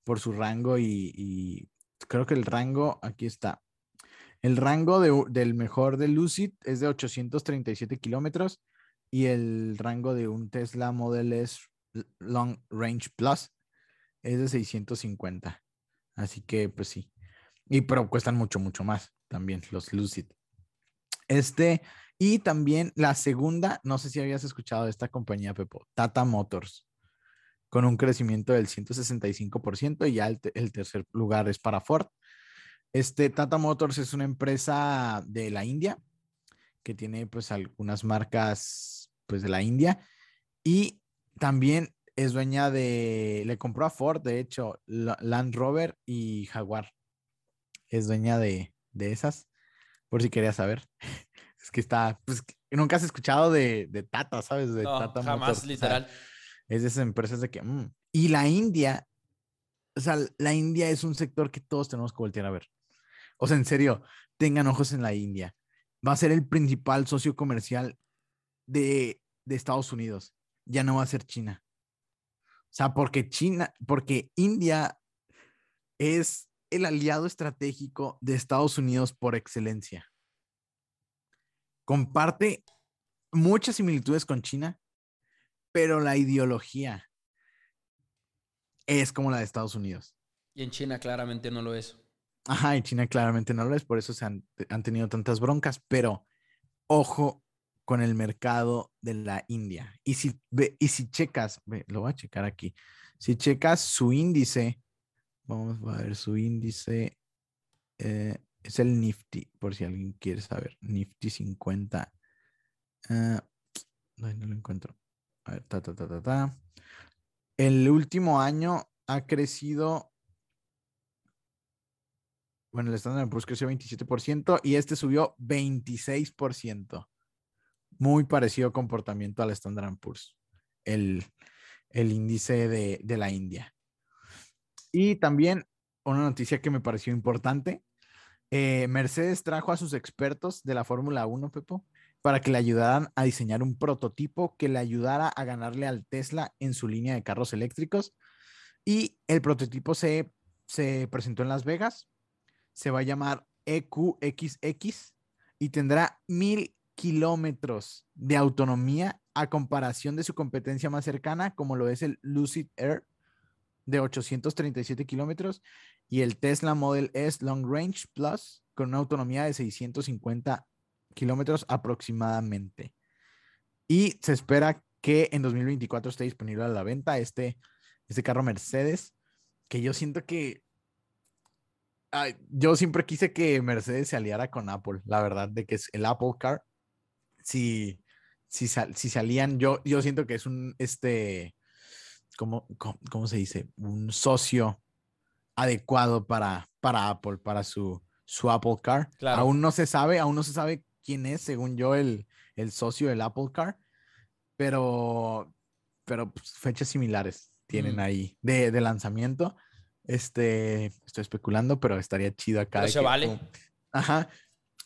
por su rango y, creo que el rango, aquí está, el rango de, del mejor de Lucid es de 837 kilómetros y el rango de un Tesla Model S Long Range Plus es de 650. Así que, pues sí. Y pero cuestan mucho, mucho más también los Lucid. Este, y también la segunda, no sé si habías escuchado esta compañía, Pepo, Tata Motors, con un crecimiento del 165% y ya el, el tercer lugar es para Ford. Este Tata Motors es una empresa de la India que tiene pues algunas marcas pues de la India y también es dueña de, le compró a Ford, de hecho, Land Rover y Jaguar. Es dueña de, de esas por si querías saber. Es que está, pues nunca has escuchado de, de Tata, ¿sabes? De no, Tata jamás, literal. es de esas empresas de que, mm. y la India, o sea, la India es un sector que todos tenemos que voltear a ver. O sea, en serio, tengan ojos en la India. Va a ser el principal socio comercial de, de Estados Unidos. Ya no va a ser China. O sea, porque China, porque India es el aliado estratégico de Estados Unidos por excelencia. Comparte muchas similitudes con China, pero la ideología es como la de Estados Unidos. Y en China claramente no lo es. Ajá, en China claramente no lo es, por eso se han, tenido tantas broncas, pero ojo con el mercado de la India. Y si, y si checas, lo voy a checar aquí, si checas su índice Vamos a ver su índice. Eh, es el Nifty, por si alguien quiere saber. Nifty 50. Uh, no, lo encuentro. A ver, ta, ta, ta, ta, ta. El último año ha crecido. Bueno, el Standard Poor's creció 27% y este subió 26%. Muy parecido comportamiento al Standard Poor's, el, el índice de, de la India. Y también una noticia que me pareció importante. Eh, Mercedes trajo a sus expertos de la Fórmula 1, Pepo, para que le ayudaran a diseñar un prototipo que le ayudara a ganarle al Tesla en su línea de carros eléctricos. Y el prototipo se se presentó en Las Vegas. Se va a llamar EQXX y tendrá mil kilómetros de autonomía a comparación de su competencia más cercana, como lo es el Lucid Air de 837 kilómetros y el Tesla Model S Long Range Plus con una autonomía de 650 kilómetros aproximadamente. Y se espera que en 2024 esté disponible a la venta este, este carro Mercedes, que yo siento que yo siempre quise que Mercedes se aliara con Apple, la verdad, de que es el Apple Car. Si, si, si salían, yo, yo siento que es un, este, ¿cómo, cómo, se dice? Un socio adecuado para, para Apple, para su, su Apple Car. Aún no se sabe, aún no se sabe quién es, según yo, el, el socio del Apple Car, pero, pero pues, fechas similares tienen ahí de, de lanzamiento. Este, estoy especulando, pero estaría chido acá. Pero se vale. ajá.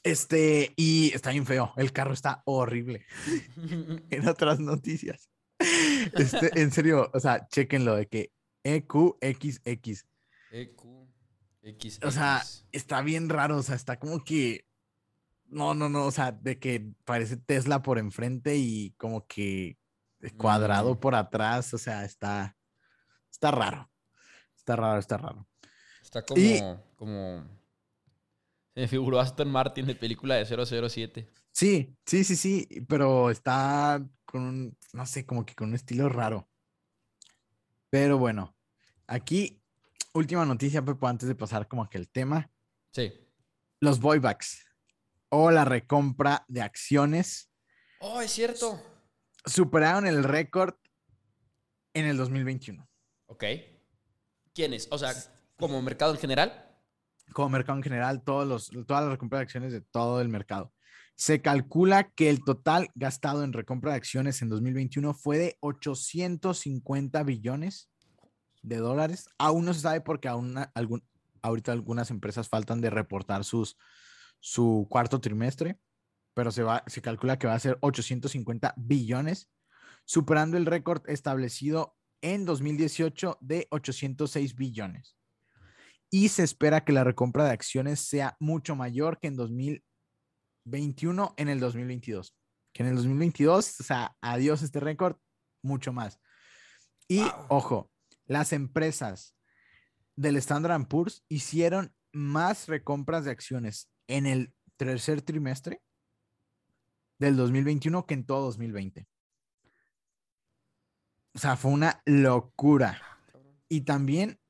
Este, y está bien feo. El carro está horrible. en otras noticias. Este, en serio, o sea, chequenlo de que EQXX. EQXX. O sea, está bien raro. O sea, está como que. No, no, no. O sea, de que parece Tesla por enfrente y como que cuadrado mm. por atrás. O sea, está. Está raro. Está raro, está raro. Está como, como... Me figuró Aston Martin de película de 007. Sí, sí, sí, sí, pero está con un, no sé, como que con un estilo raro. Pero bueno, aquí, última noticia, Pepo, antes de pasar como aquel tema. Sí. Los buybacks o la recompra de acciones. Oh, es cierto. Superaron el récord en el 2021. Ok. ¿Quiénes? O sea, como mercado en general. Como mercado en general, todos los, todas las recompras de acciones de todo el mercado. Se calcula que el total gastado en recompra de acciones en 2021 fue de 850 billones de dólares. Aún no se sabe porque aún algún, ahorita algunas empresas faltan de reportar sus, su cuarto trimestre, pero se, va, se calcula que va a ser 850 billones, superando el récord establecido en 2018 de 806 billones. Y se espera que la recompra de acciones sea mucho mayor que en 2021 en el 2022. Que en el 2022, o sea, adiós este récord, mucho más. Y ojo, las empresas del Standard Poor's hicieron más recompras de acciones en el tercer trimestre del 2021 que en todo 2020. O sea, fue una locura. Y también,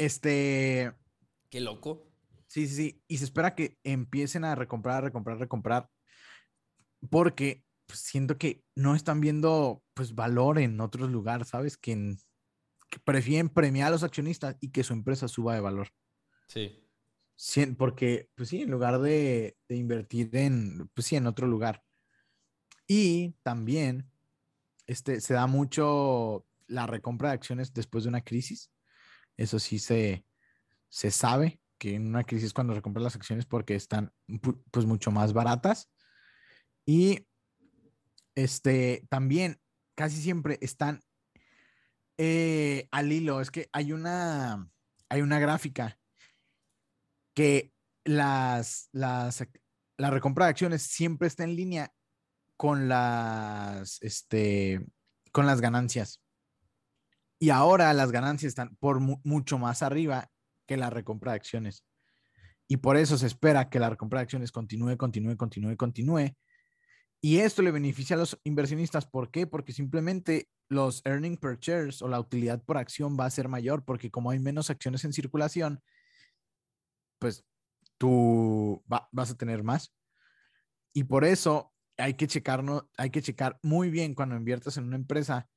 este... Qué loco. Sí, sí, sí. Y se espera que empiecen a recomprar, recomprar, recomprar. Porque pues, siento que no están viendo pues valor en otros lugares, ¿sabes? Que, prefieren premiar a los accionistas y que su empresa suba de valor. Sí. porque, pues sí, en lugar de, de invertir en, pues sí, en otro lugar. Y también este, se da mucho la recompra de acciones después de una crisis. Eso sí se, se sabe que en una crisis cuando recompras las acciones porque están pues mucho más baratas. Y este, también casi siempre están eh, al hilo. Es que hay una, hay una gráfica que las, las, la recompra de acciones siempre está en línea con las, este, con las ganancias. Y ahora las ganancias están por mucho más arriba que la recompra de acciones. Y por eso se espera que la recompra de acciones continúe, continúe, continúe, continúe. Y esto le beneficia a los inversionistas. ¿Por qué? Porque simplemente los earning per shares o la utilidad por acción va a ser mayor porque como hay menos acciones en circulación, pues tú vas a tener más. Y por eso hay que checarnos, hay que checar muy bien cuando inviertas en una empresa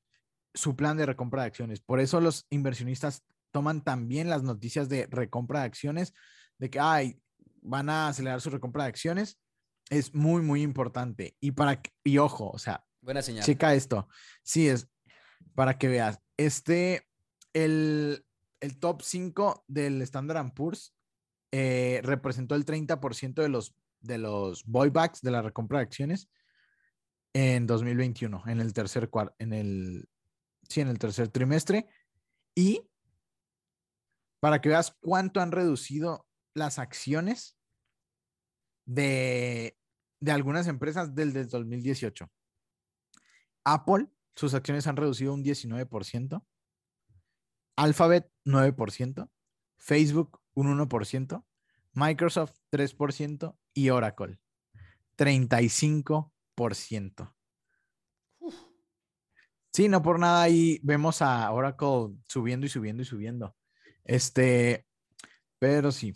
su plan de recompra de acciones. Por eso los inversionistas toman también las noticias de recompra de acciones, de que ay, van a acelerar su recompra de acciones. Es muy, muy importante. Y para y ojo, o sea, buena señal. Checa esto. Sí, es para que veas. Este, el, el top 5 del Standard Poor's eh, representó el 30% de los de los buybacks de la recompra de acciones en 2021, en el tercer cuarto, en el, sí, en el tercer trimestre. Y para que veas cuánto han reducido las acciones de, de algunas empresas desde el 2018. Apple, sus acciones han reducido un 19%. Alphabet, 9%. Facebook, un 1%. Microsoft, 3%. Y Oracle, 35%. Sí, no por nada ahí vemos a Oracle subiendo y subiendo y subiendo. Este, pero sí.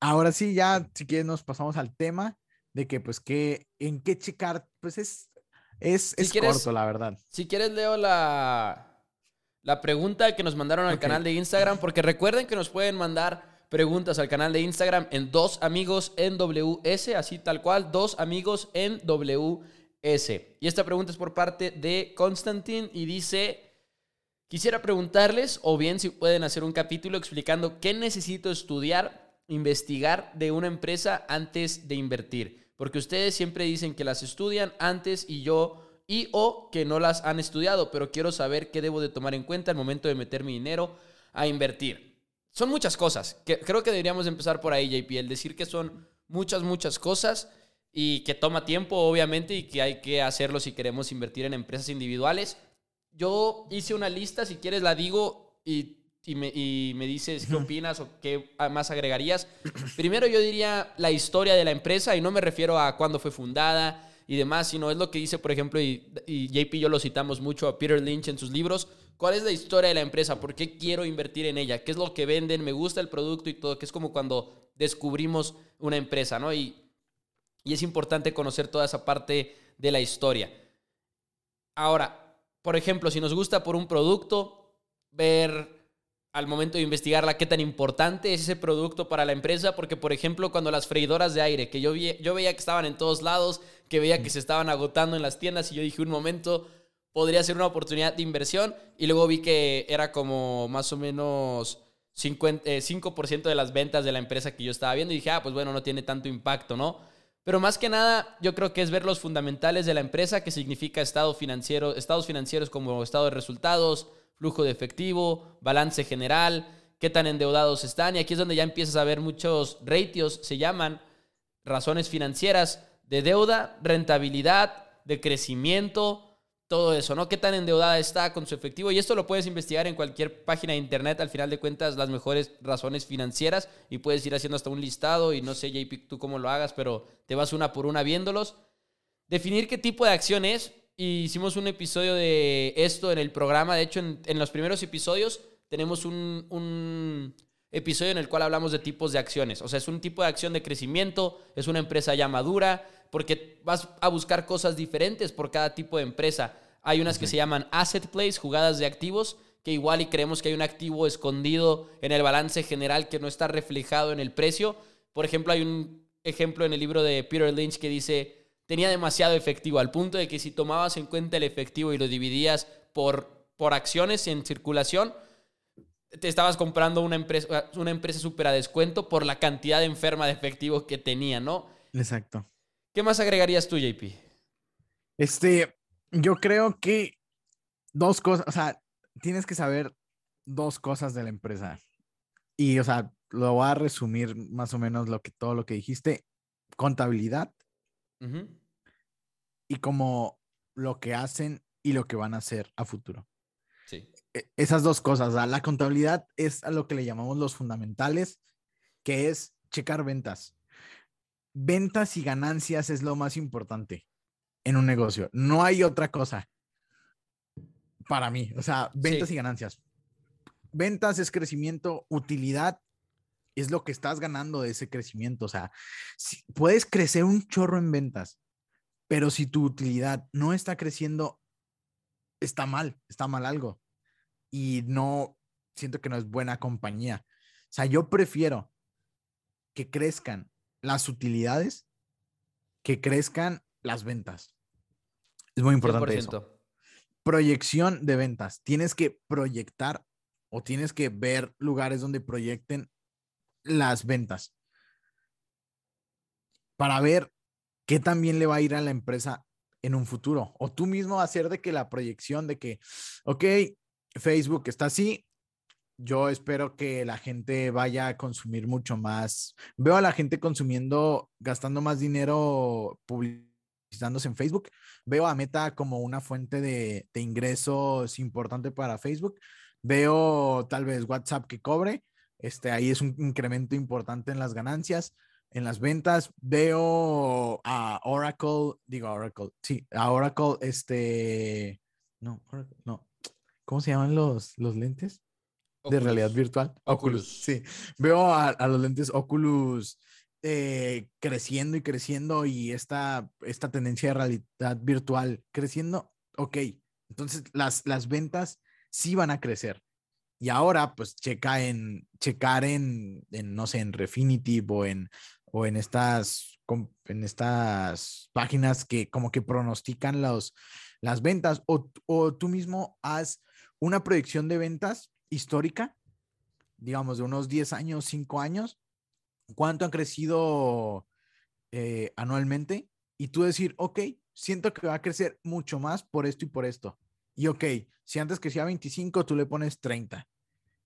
Ahora sí, ya si quieres nos pasamos al tema de que pues que en qué checar, pues es es, es corto, la verdad. Si quieres leo la la pregunta que nos mandaron al canal de Instagram porque recuerden que nos pueden mandar preguntas al canal de Instagram en dos amigos en WS, así tal cual, dos amigos en WS. Y esta pregunta es por parte de Constantin y dice, quisiera preguntarles, o bien si pueden hacer un capítulo explicando qué necesito estudiar investigar de una empresa antes de invertir? Porque ustedes siempre dicen que las estudian antes y yo y o que no las han estudiado, pero quiero saber qué debo de tomar en cuenta al momento de meter mi dinero a invertir. Son muchas cosas. Que, creo que deberíamos empezar por ahí, JP, el decir que son muchas, muchas cosas y que toma tiempo, obviamente, y que hay que hacerlo si queremos invertir en empresas individuales. Yo hice una lista, si quieres la digo, y y me, y me dices qué opinas o qué más agregarías. Primero yo diría la historia de la empresa y no me refiero a cuándo fue fundada y demás, sino es lo que dice, por ejemplo, y, y JP y yo lo citamos mucho a Peter Lynch en sus libros, ¿cuál es la historia de la empresa? ¿Por qué quiero invertir en ella? ¿Qué es lo que venden? ¿Me gusta el producto y todo? Que es como cuando descubrimos una empresa, ¿no? Y, y es importante conocer toda esa parte de la historia. Ahora, por ejemplo, si nos gusta por un producto, ver al momento de investigarla qué tan importante es ese producto para la empresa, porque por ejemplo cuando las freidoras de aire, que yo, vi, yo veía que estaban en todos lados, que veía que se estaban agotando en las tiendas y yo dije un momento, podría ser una oportunidad de inversión y luego vi que era como más o menos 5% eh, de las ventas de la empresa que yo estaba viendo y dije, ah, pues bueno, no tiene tanto impacto, ¿no? Pero más que nada, yo creo que es ver los fundamentales de la empresa, que significa estado financiero, estados financieros como estado de resultados, flujo de efectivo, balance general, qué tan endeudados están. Y aquí es donde ya empiezas a ver muchos ratios, se llaman razones financieras de deuda, rentabilidad, de crecimiento, todo eso, ¿no? ¿Qué tan endeudada está con su efectivo? Y esto lo puedes investigar en cualquier página de internet, al final de cuentas, las mejores razones financieras y puedes ir haciendo hasta un listado y no sé, JP, tú cómo lo hagas, pero te vas una por una viéndolos. Definir qué tipo de acción es, hicimos un episodio de esto en el programa. De hecho, en, los primeros episodios tenemos un, un, episodio en el cual hablamos de tipos de acciones. O sea, es un tipo de acción de crecimiento, es una empresa ya madura, porque vas a buscar cosas diferentes por cada tipo de empresa. Hay unas que se llaman asset plays, jugadas de activos, que igual y creemos que hay un activo escondido en el balance general que no está reflejado en el precio. Por ejemplo, hay un ejemplo en el libro de Peter Lynch que dice, tenía demasiado efectivo, al punto de que si tomabas en cuenta el efectivo y lo dividías por, por acciones en circulación, te estabas comprando una empresa, una empresa súper a descuento por la cantidad de enferma de efectivo que tenía, ¿no? Exacto. ¿Qué más agregarías tú, JP? Este, yo creo que dos cosas, o sea, tienes que saber dos cosas de la empresa. Y, o sea, lo voy a resumir más o menos lo que, todo lo que dijiste. Contabilidad y como lo que hacen y lo que van a hacer a futuro. Sí. E, esas dos cosas, la contabilidad es a lo que le llamamos los fundamentales, que es checar ventas. Ventas y ganancias es lo más importante en un negocio. No hay otra cosa para mí. O sea, ventas y ganancias. Ventas es crecimiento, utilidad es lo que estás ganando de ese crecimiento. O sea, si, puedes crecer un chorro en ventas, pero si tu utilidad no está creciendo, está mal, está mal algo. Y no, siento que no es buena compañía. O sea, yo prefiero que crezcan las utilidades que crezcan las ventas. Es muy importante eso. Proyección de ventas. Tienes que proyectar o tienes que ver lugares donde proyecten las ventas para ver qué también le va a ir a la empresa en un futuro. O tú mismo hacer de que la proyección de que, ok, Facebook está así, yo espero que la gente vaya a consumir mucho más. Veo a la gente consumiendo, gastando más dinero publicitándose en Facebook. Veo a Meta como una fuente de, de ingresos importante para Facebook. Veo tal vez WhatsApp que cobre. Este, ahí es un incremento importante en las ganancias, en las ventas. Veo a Oracle, digo Oracle, sí, a Oracle, este, no, no, ¿cómo se llaman los, los lentes? de realidad virtual. Oculus. Sí. Veo a, los lentes Oculus eh, creciendo y creciendo y esta, esta tendencia de realidad virtual creciendo. Ok, entonces las, las ventas sí van a crecer. Y ahora, pues, checa en, checar en, no sé, en Refinitiv o en, o en estas, en estas páginas que como que pronostican los, las ventas o, o tú mismo haz una proyección de ventas histórica, digamos, de unos 10 años, 5 años, cuánto han crecido eh, anualmente y tú decir, ok, siento que va a crecer mucho más por esto y por esto. Y ok, si antes crecía 25, tú le pones 30.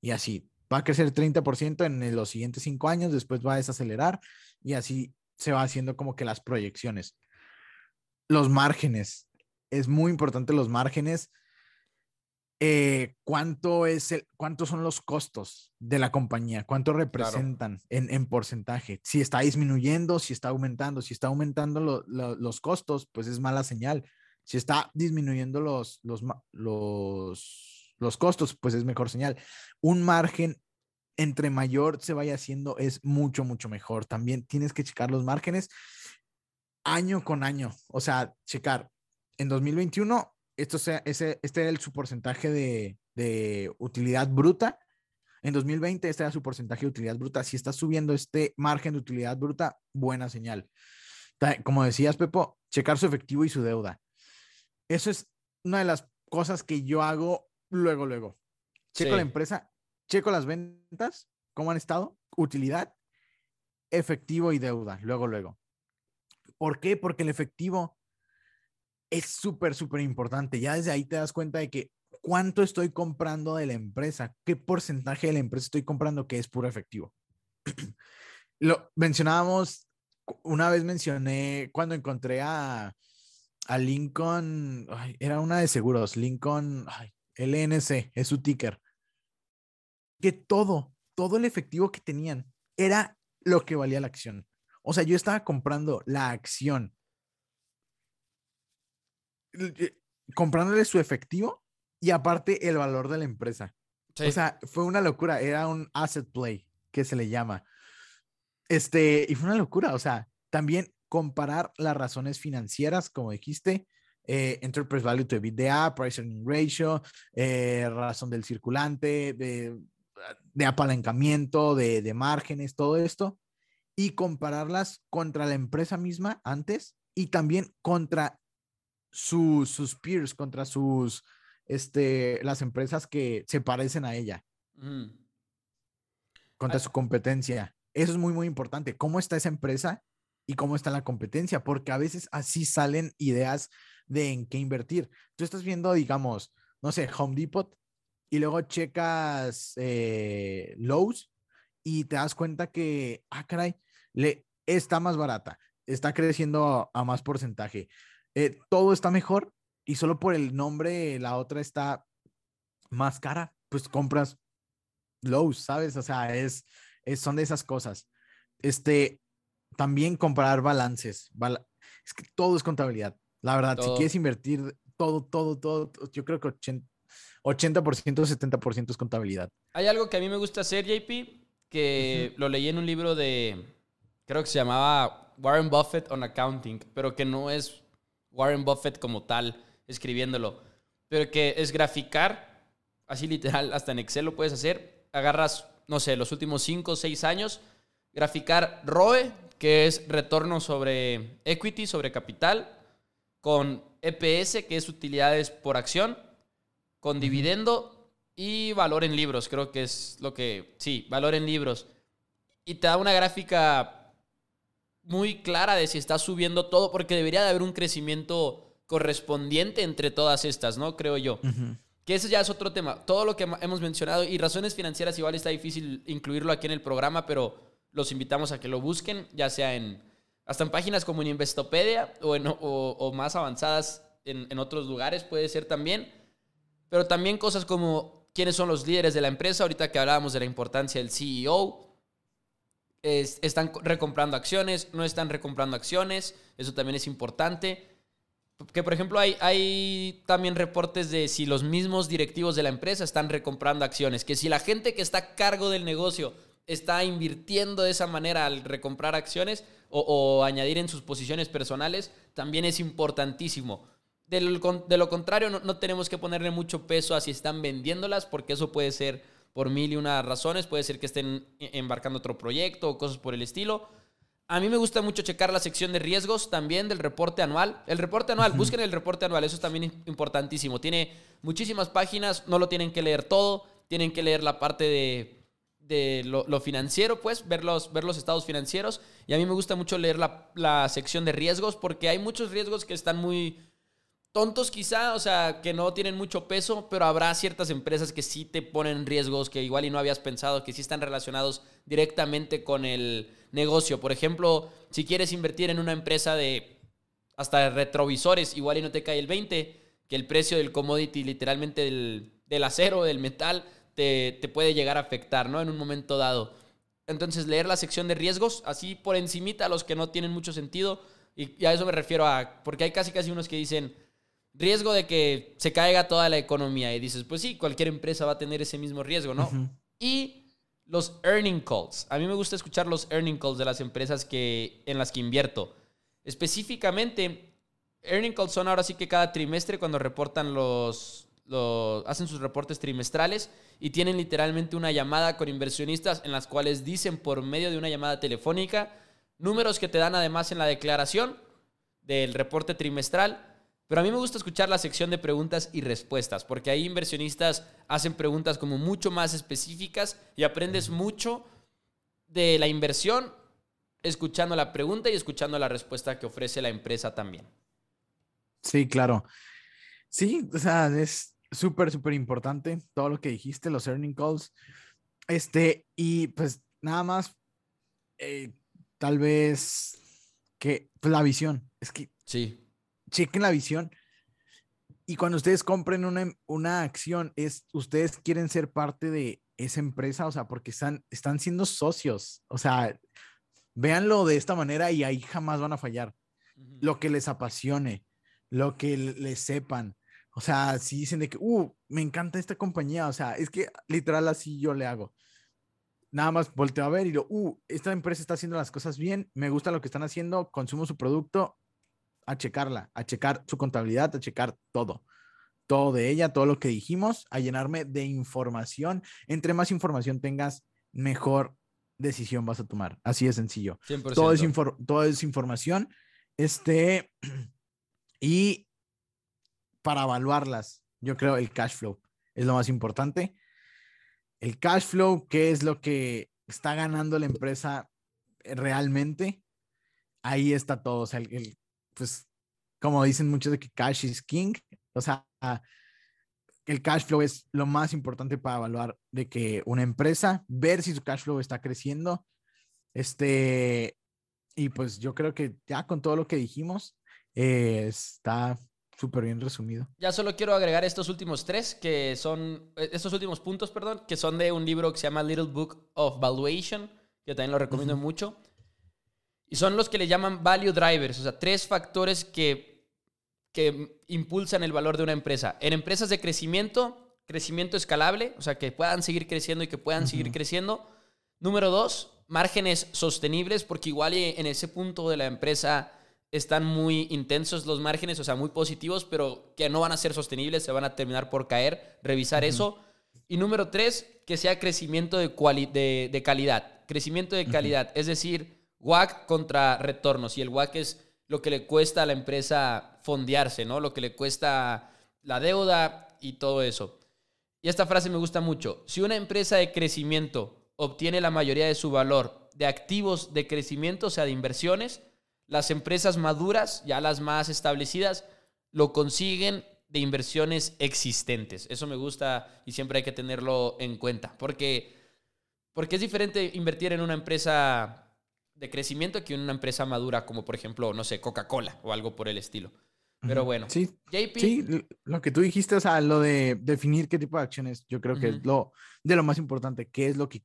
Y así, va a crecer 30% en los siguientes 5 años, después va a desacelerar y así se va haciendo como que las proyecciones. Los márgenes. Es muy importante los márgenes eh, cuánto es el, cuántos son los costos de la compañía, cuánto representan en, porcentaje. Si está disminuyendo, si está aumentando, si está aumentando los costos, pues es mala señal. Si está disminuyendo los, los, los, los costos, pues es mejor señal. Un margen entre mayor se vaya haciendo es mucho, mucho mejor. También tienes que checar los márgenes año con año. O sea, checar en 2021 esto sea, ese, este era el, su porcentaje de, de, utilidad bruta. En 2020, este era su porcentaje de utilidad bruta. Si está subiendo este margen de utilidad bruta, buena señal. Como decías, Pepo, checar su efectivo y su deuda. Eso es una de las cosas que yo hago luego, luego. Checo la empresa, checo las ventas, cómo han estado, utilidad, efectivo y deuda, luego, luego. ¿Por qué? Porque el efectivo es súper, súper importante. Ya desde ahí te das cuenta de que cuánto estoy comprando de la empresa, qué porcentaje de la empresa estoy comprando que es puro efectivo. Lo mencionábamos, una vez mencioné cuando encontré a, a Lincoln, era una de seguros, Lincoln, LNC, es su ticker, que todo, todo el efectivo que tenían era lo que valía la acción. O sea, yo estaba comprando la acción comprándole su efectivo y aparte el valor de la empresa. O sea, fue una locura, era un asset play que se le llama. Este, y fue una locura, o sea, también comparar las razones financieras, como dijiste, eh, Enterprise Value to EBITDA, Price Earning Ratio, eh, razón del circulante, de, de apalancamiento, de, de márgenes, todo esto, y compararlas contra la empresa misma antes y también contra sus peers, contra sus, este, las empresas que se parecen a ella. Contra su competencia. Eso es muy, muy importante. ¿Cómo está esa empresa y cómo está la competencia? Porque a veces así salen ideas de en qué invertir. Tú estás viendo, digamos, no sé, Home Depot y luego checas eh, Lowe's y te das cuenta que, ah, caray, le, está más barata, está creciendo a más porcentaje. Eh, todo está mejor y solo por el nombre la otra está más cara, pues compras Lowe's, ¿sabes? O sea, es, son de esas cosas. Este, también comparar balances. es que todo es contabilidad. La verdad, si quieres invertir todo, todo, todo, yo creo que 80%, 70% es contabilidad. Hay algo que a mí me gusta hacer, JP, que lo leí en un libro de, creo que se llamaba Warren Buffett on Accounting, pero que no es Warren Buffett como tal, escribiéndolo. Pero que es graficar, así literal, hasta en Excel lo puedes hacer. Agarras, no sé, los últimos 5 o 6 años, graficar ROE, que es retorno sobre equity, sobre capital, con EPS, que es utilidades por acción, con dividendo y valor en libros, creo que es lo que, sí, valor en libros. Y te da una gráfica muy clara de si está subiendo todo, porque debería de haber un crecimiento correspondiente entre todas estas, ¿no? Creo yo. Que ese ya es otro tema. Todo lo que hemos mencionado y razones financieras igual está difícil incluirlo aquí en el programa, pero los invitamos a que lo busquen, ya sea en hasta en páginas como en Investopedia o, en, o, más avanzadas en, en, otros lugares puede ser también. Pero también cosas como quiénes son los líderes de la empresa, ahorita que hablábamos de la importancia del CEO. Están recomprando acciones, no están recomprando acciones, eso también es importante. Que por ejemplo hay, hay también reportes de si los mismos directivos de la empresa están recomprando acciones, que si la gente que está a cargo del negocio está invirtiendo de esa manera al recomprar acciones o, añadir en sus posiciones personales, también es importantísimo. De lo, contrario, no, tenemos que ponerle mucho peso a si están vendiéndolas, porque eso puede ser por mil y una razones, puede ser que estén e, embarcando otro proyecto o cosas por el estilo. A mí me gusta mucho checar la sección de riesgos también del reporte anual. El reporte anual, busquen el reporte anual, eso es también importantísimo. Tiene muchísimas páginas, no lo tienen que leer todo, tienen que leer la parte de, de lo, financiero, pues, ver los, ver los estados financieros. Y a mí me gusta mucho leer la, la sección de riesgos porque hay muchos riesgos que están muy tontos quizá, o sea, que no tienen mucho peso, pero habrá ciertas empresas que sí te ponen riesgos que igual y no habías pensado, que sí están relacionados directamente con el negocio. Por ejemplo, si quieres invertir en una empresa de hasta retrovisores, igual y no te cae el 20, que el precio del commodity, literalmente del, del acero, del metal, te, te, puede llegar a afectar, ¿no? En un momento dado. Entonces, leer la sección de riesgos, así por encimita a los que no tienen mucho sentido, y, y a eso me refiero a, porque hay casi casi unos que dicen, riesgo de que se caiga toda la economía. Y dices, pues sí, cualquier empresa va a tener ese mismo riesgo, ¿no? Y los earning calls. A mí me gusta escuchar los earning calls de las empresas que, en las que invierto. Específicamente, earning calls son ahora sí que cada trimestre cuando reportan los, los, hacen sus reportes trimestrales y tienen literalmente una llamada con inversionistas en las cuales dicen por medio de una llamada telefónica números que te dan además en la declaración del reporte trimestral pero a mí me gusta escuchar la sección de preguntas y respuestas, porque ahí inversionistas hacen preguntas como mucho más específicas y aprendes mucho de la inversión escuchando la pregunta y escuchando la respuesta que ofrece la empresa también. Sí, claro. Sí, o sea, es súper, súper importante todo lo que dijiste, los earning calls. Este, y pues nada más, eh, tal vez que pues, la visión. Es que sí chequen la visión. Y cuando ustedes compren una, una acción, es, ustedes quieren ser parte de esa empresa, o sea, porque están, están siendo socios. O sea, véanlo de esta manera y ahí jamás van a fallar. Lo que les apasione, lo que les sepan. O sea, si dicen de que, uh, me encanta esta compañía, o sea, es que literal así yo le hago. Nada más volteo a ver y lo, uh, esta empresa está haciendo las cosas bien, me gusta lo que están haciendo, consumo su producto, a checarla, a checar su contabilidad, a checar todo. Todo de ella, todo lo que dijimos, a llenarme de información. Entre más información tengas, mejor decisión vas a tomar. Así de sencillo. Todo es, todo es información. Este, y para evaluarlas, yo creo el cash flow es lo más importante. El cash flow, ¿qué es lo que está ganando la empresa realmente? Ahí está todo. O sea, el, pues, como dicen muchos de que cash is king, o sea, el cash flow es lo más importante para evaluar de que una empresa, ver si su cash flow está creciendo, este, y pues yo creo que ya con todo lo que dijimos, eh, está súper bien resumido. Ya solo quiero agregar estos últimos tres, que son, eh, estos últimos puntos, perdón, que son de un libro que se llama Little Book of Valuation, que también lo recomiendo mucho. Y son los que le llaman value drivers, o sea, tres factores que, que impulsan el valor de una empresa. En empresas de crecimiento, crecimiento escalable, o sea, que puedan seguir creciendo y que puedan seguir creciendo. Número dos, márgenes sostenibles, porque igual en ese punto de la empresa están muy intensos los márgenes, o sea, muy positivos, pero que no van a ser sostenibles, se van a terminar por caer. Revisar eso. Y número tres, que sea crecimiento de, de, de calidad. Crecimiento de calidad, es decir, WAC contra retornos. Y el WAC es lo que le cuesta a la empresa fondearse, ¿no? Lo que le cuesta la deuda y todo eso. Y esta frase me gusta mucho. Si una empresa de crecimiento obtiene la mayoría de su valor de activos de crecimiento, o sea, de inversiones, las empresas maduras, ya las más establecidas, lo consiguen de inversiones existentes. Eso me gusta y siempre hay que tenerlo en cuenta. Porque, porque es diferente invertir en una empresa de crecimiento que una empresa madura como por ejemplo, no sé, Coca-Cola o algo por el estilo. Pero bueno, sí, JP. Sí, lo que tú dijiste, o sea, lo de definir qué tipo de acciones, yo creo que es lo de lo más importante, qué es lo que,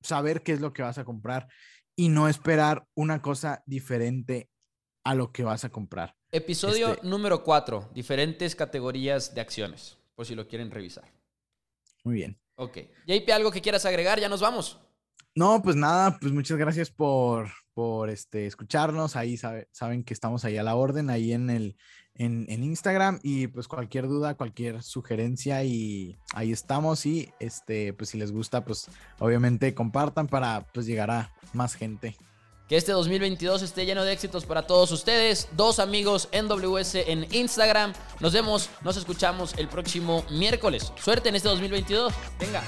saber qué es lo que vas a comprar y no esperar una cosa diferente a lo que vas a comprar. Episodio este número 4, diferentes categorías de acciones, por si lo quieren revisar. Muy bien. Ok. JP, ¿algo que quieras agregar? Ya nos vamos. No, pues nada, pues muchas gracias por, por este, escucharnos. Ahí saben que estamos ahí a la orden, ahí en el en, en, Instagram. Y pues cualquier duda, cualquier sugerencia, y ahí estamos. Y este, pues si les gusta, pues obviamente compartan para pues llegar a más gente. Que este 2022 esté lleno de éxitos para todos ustedes. Dos amigos NWS en Instagram. Nos vemos, nos escuchamos el próximo miércoles. Suerte en este 2022. Venga.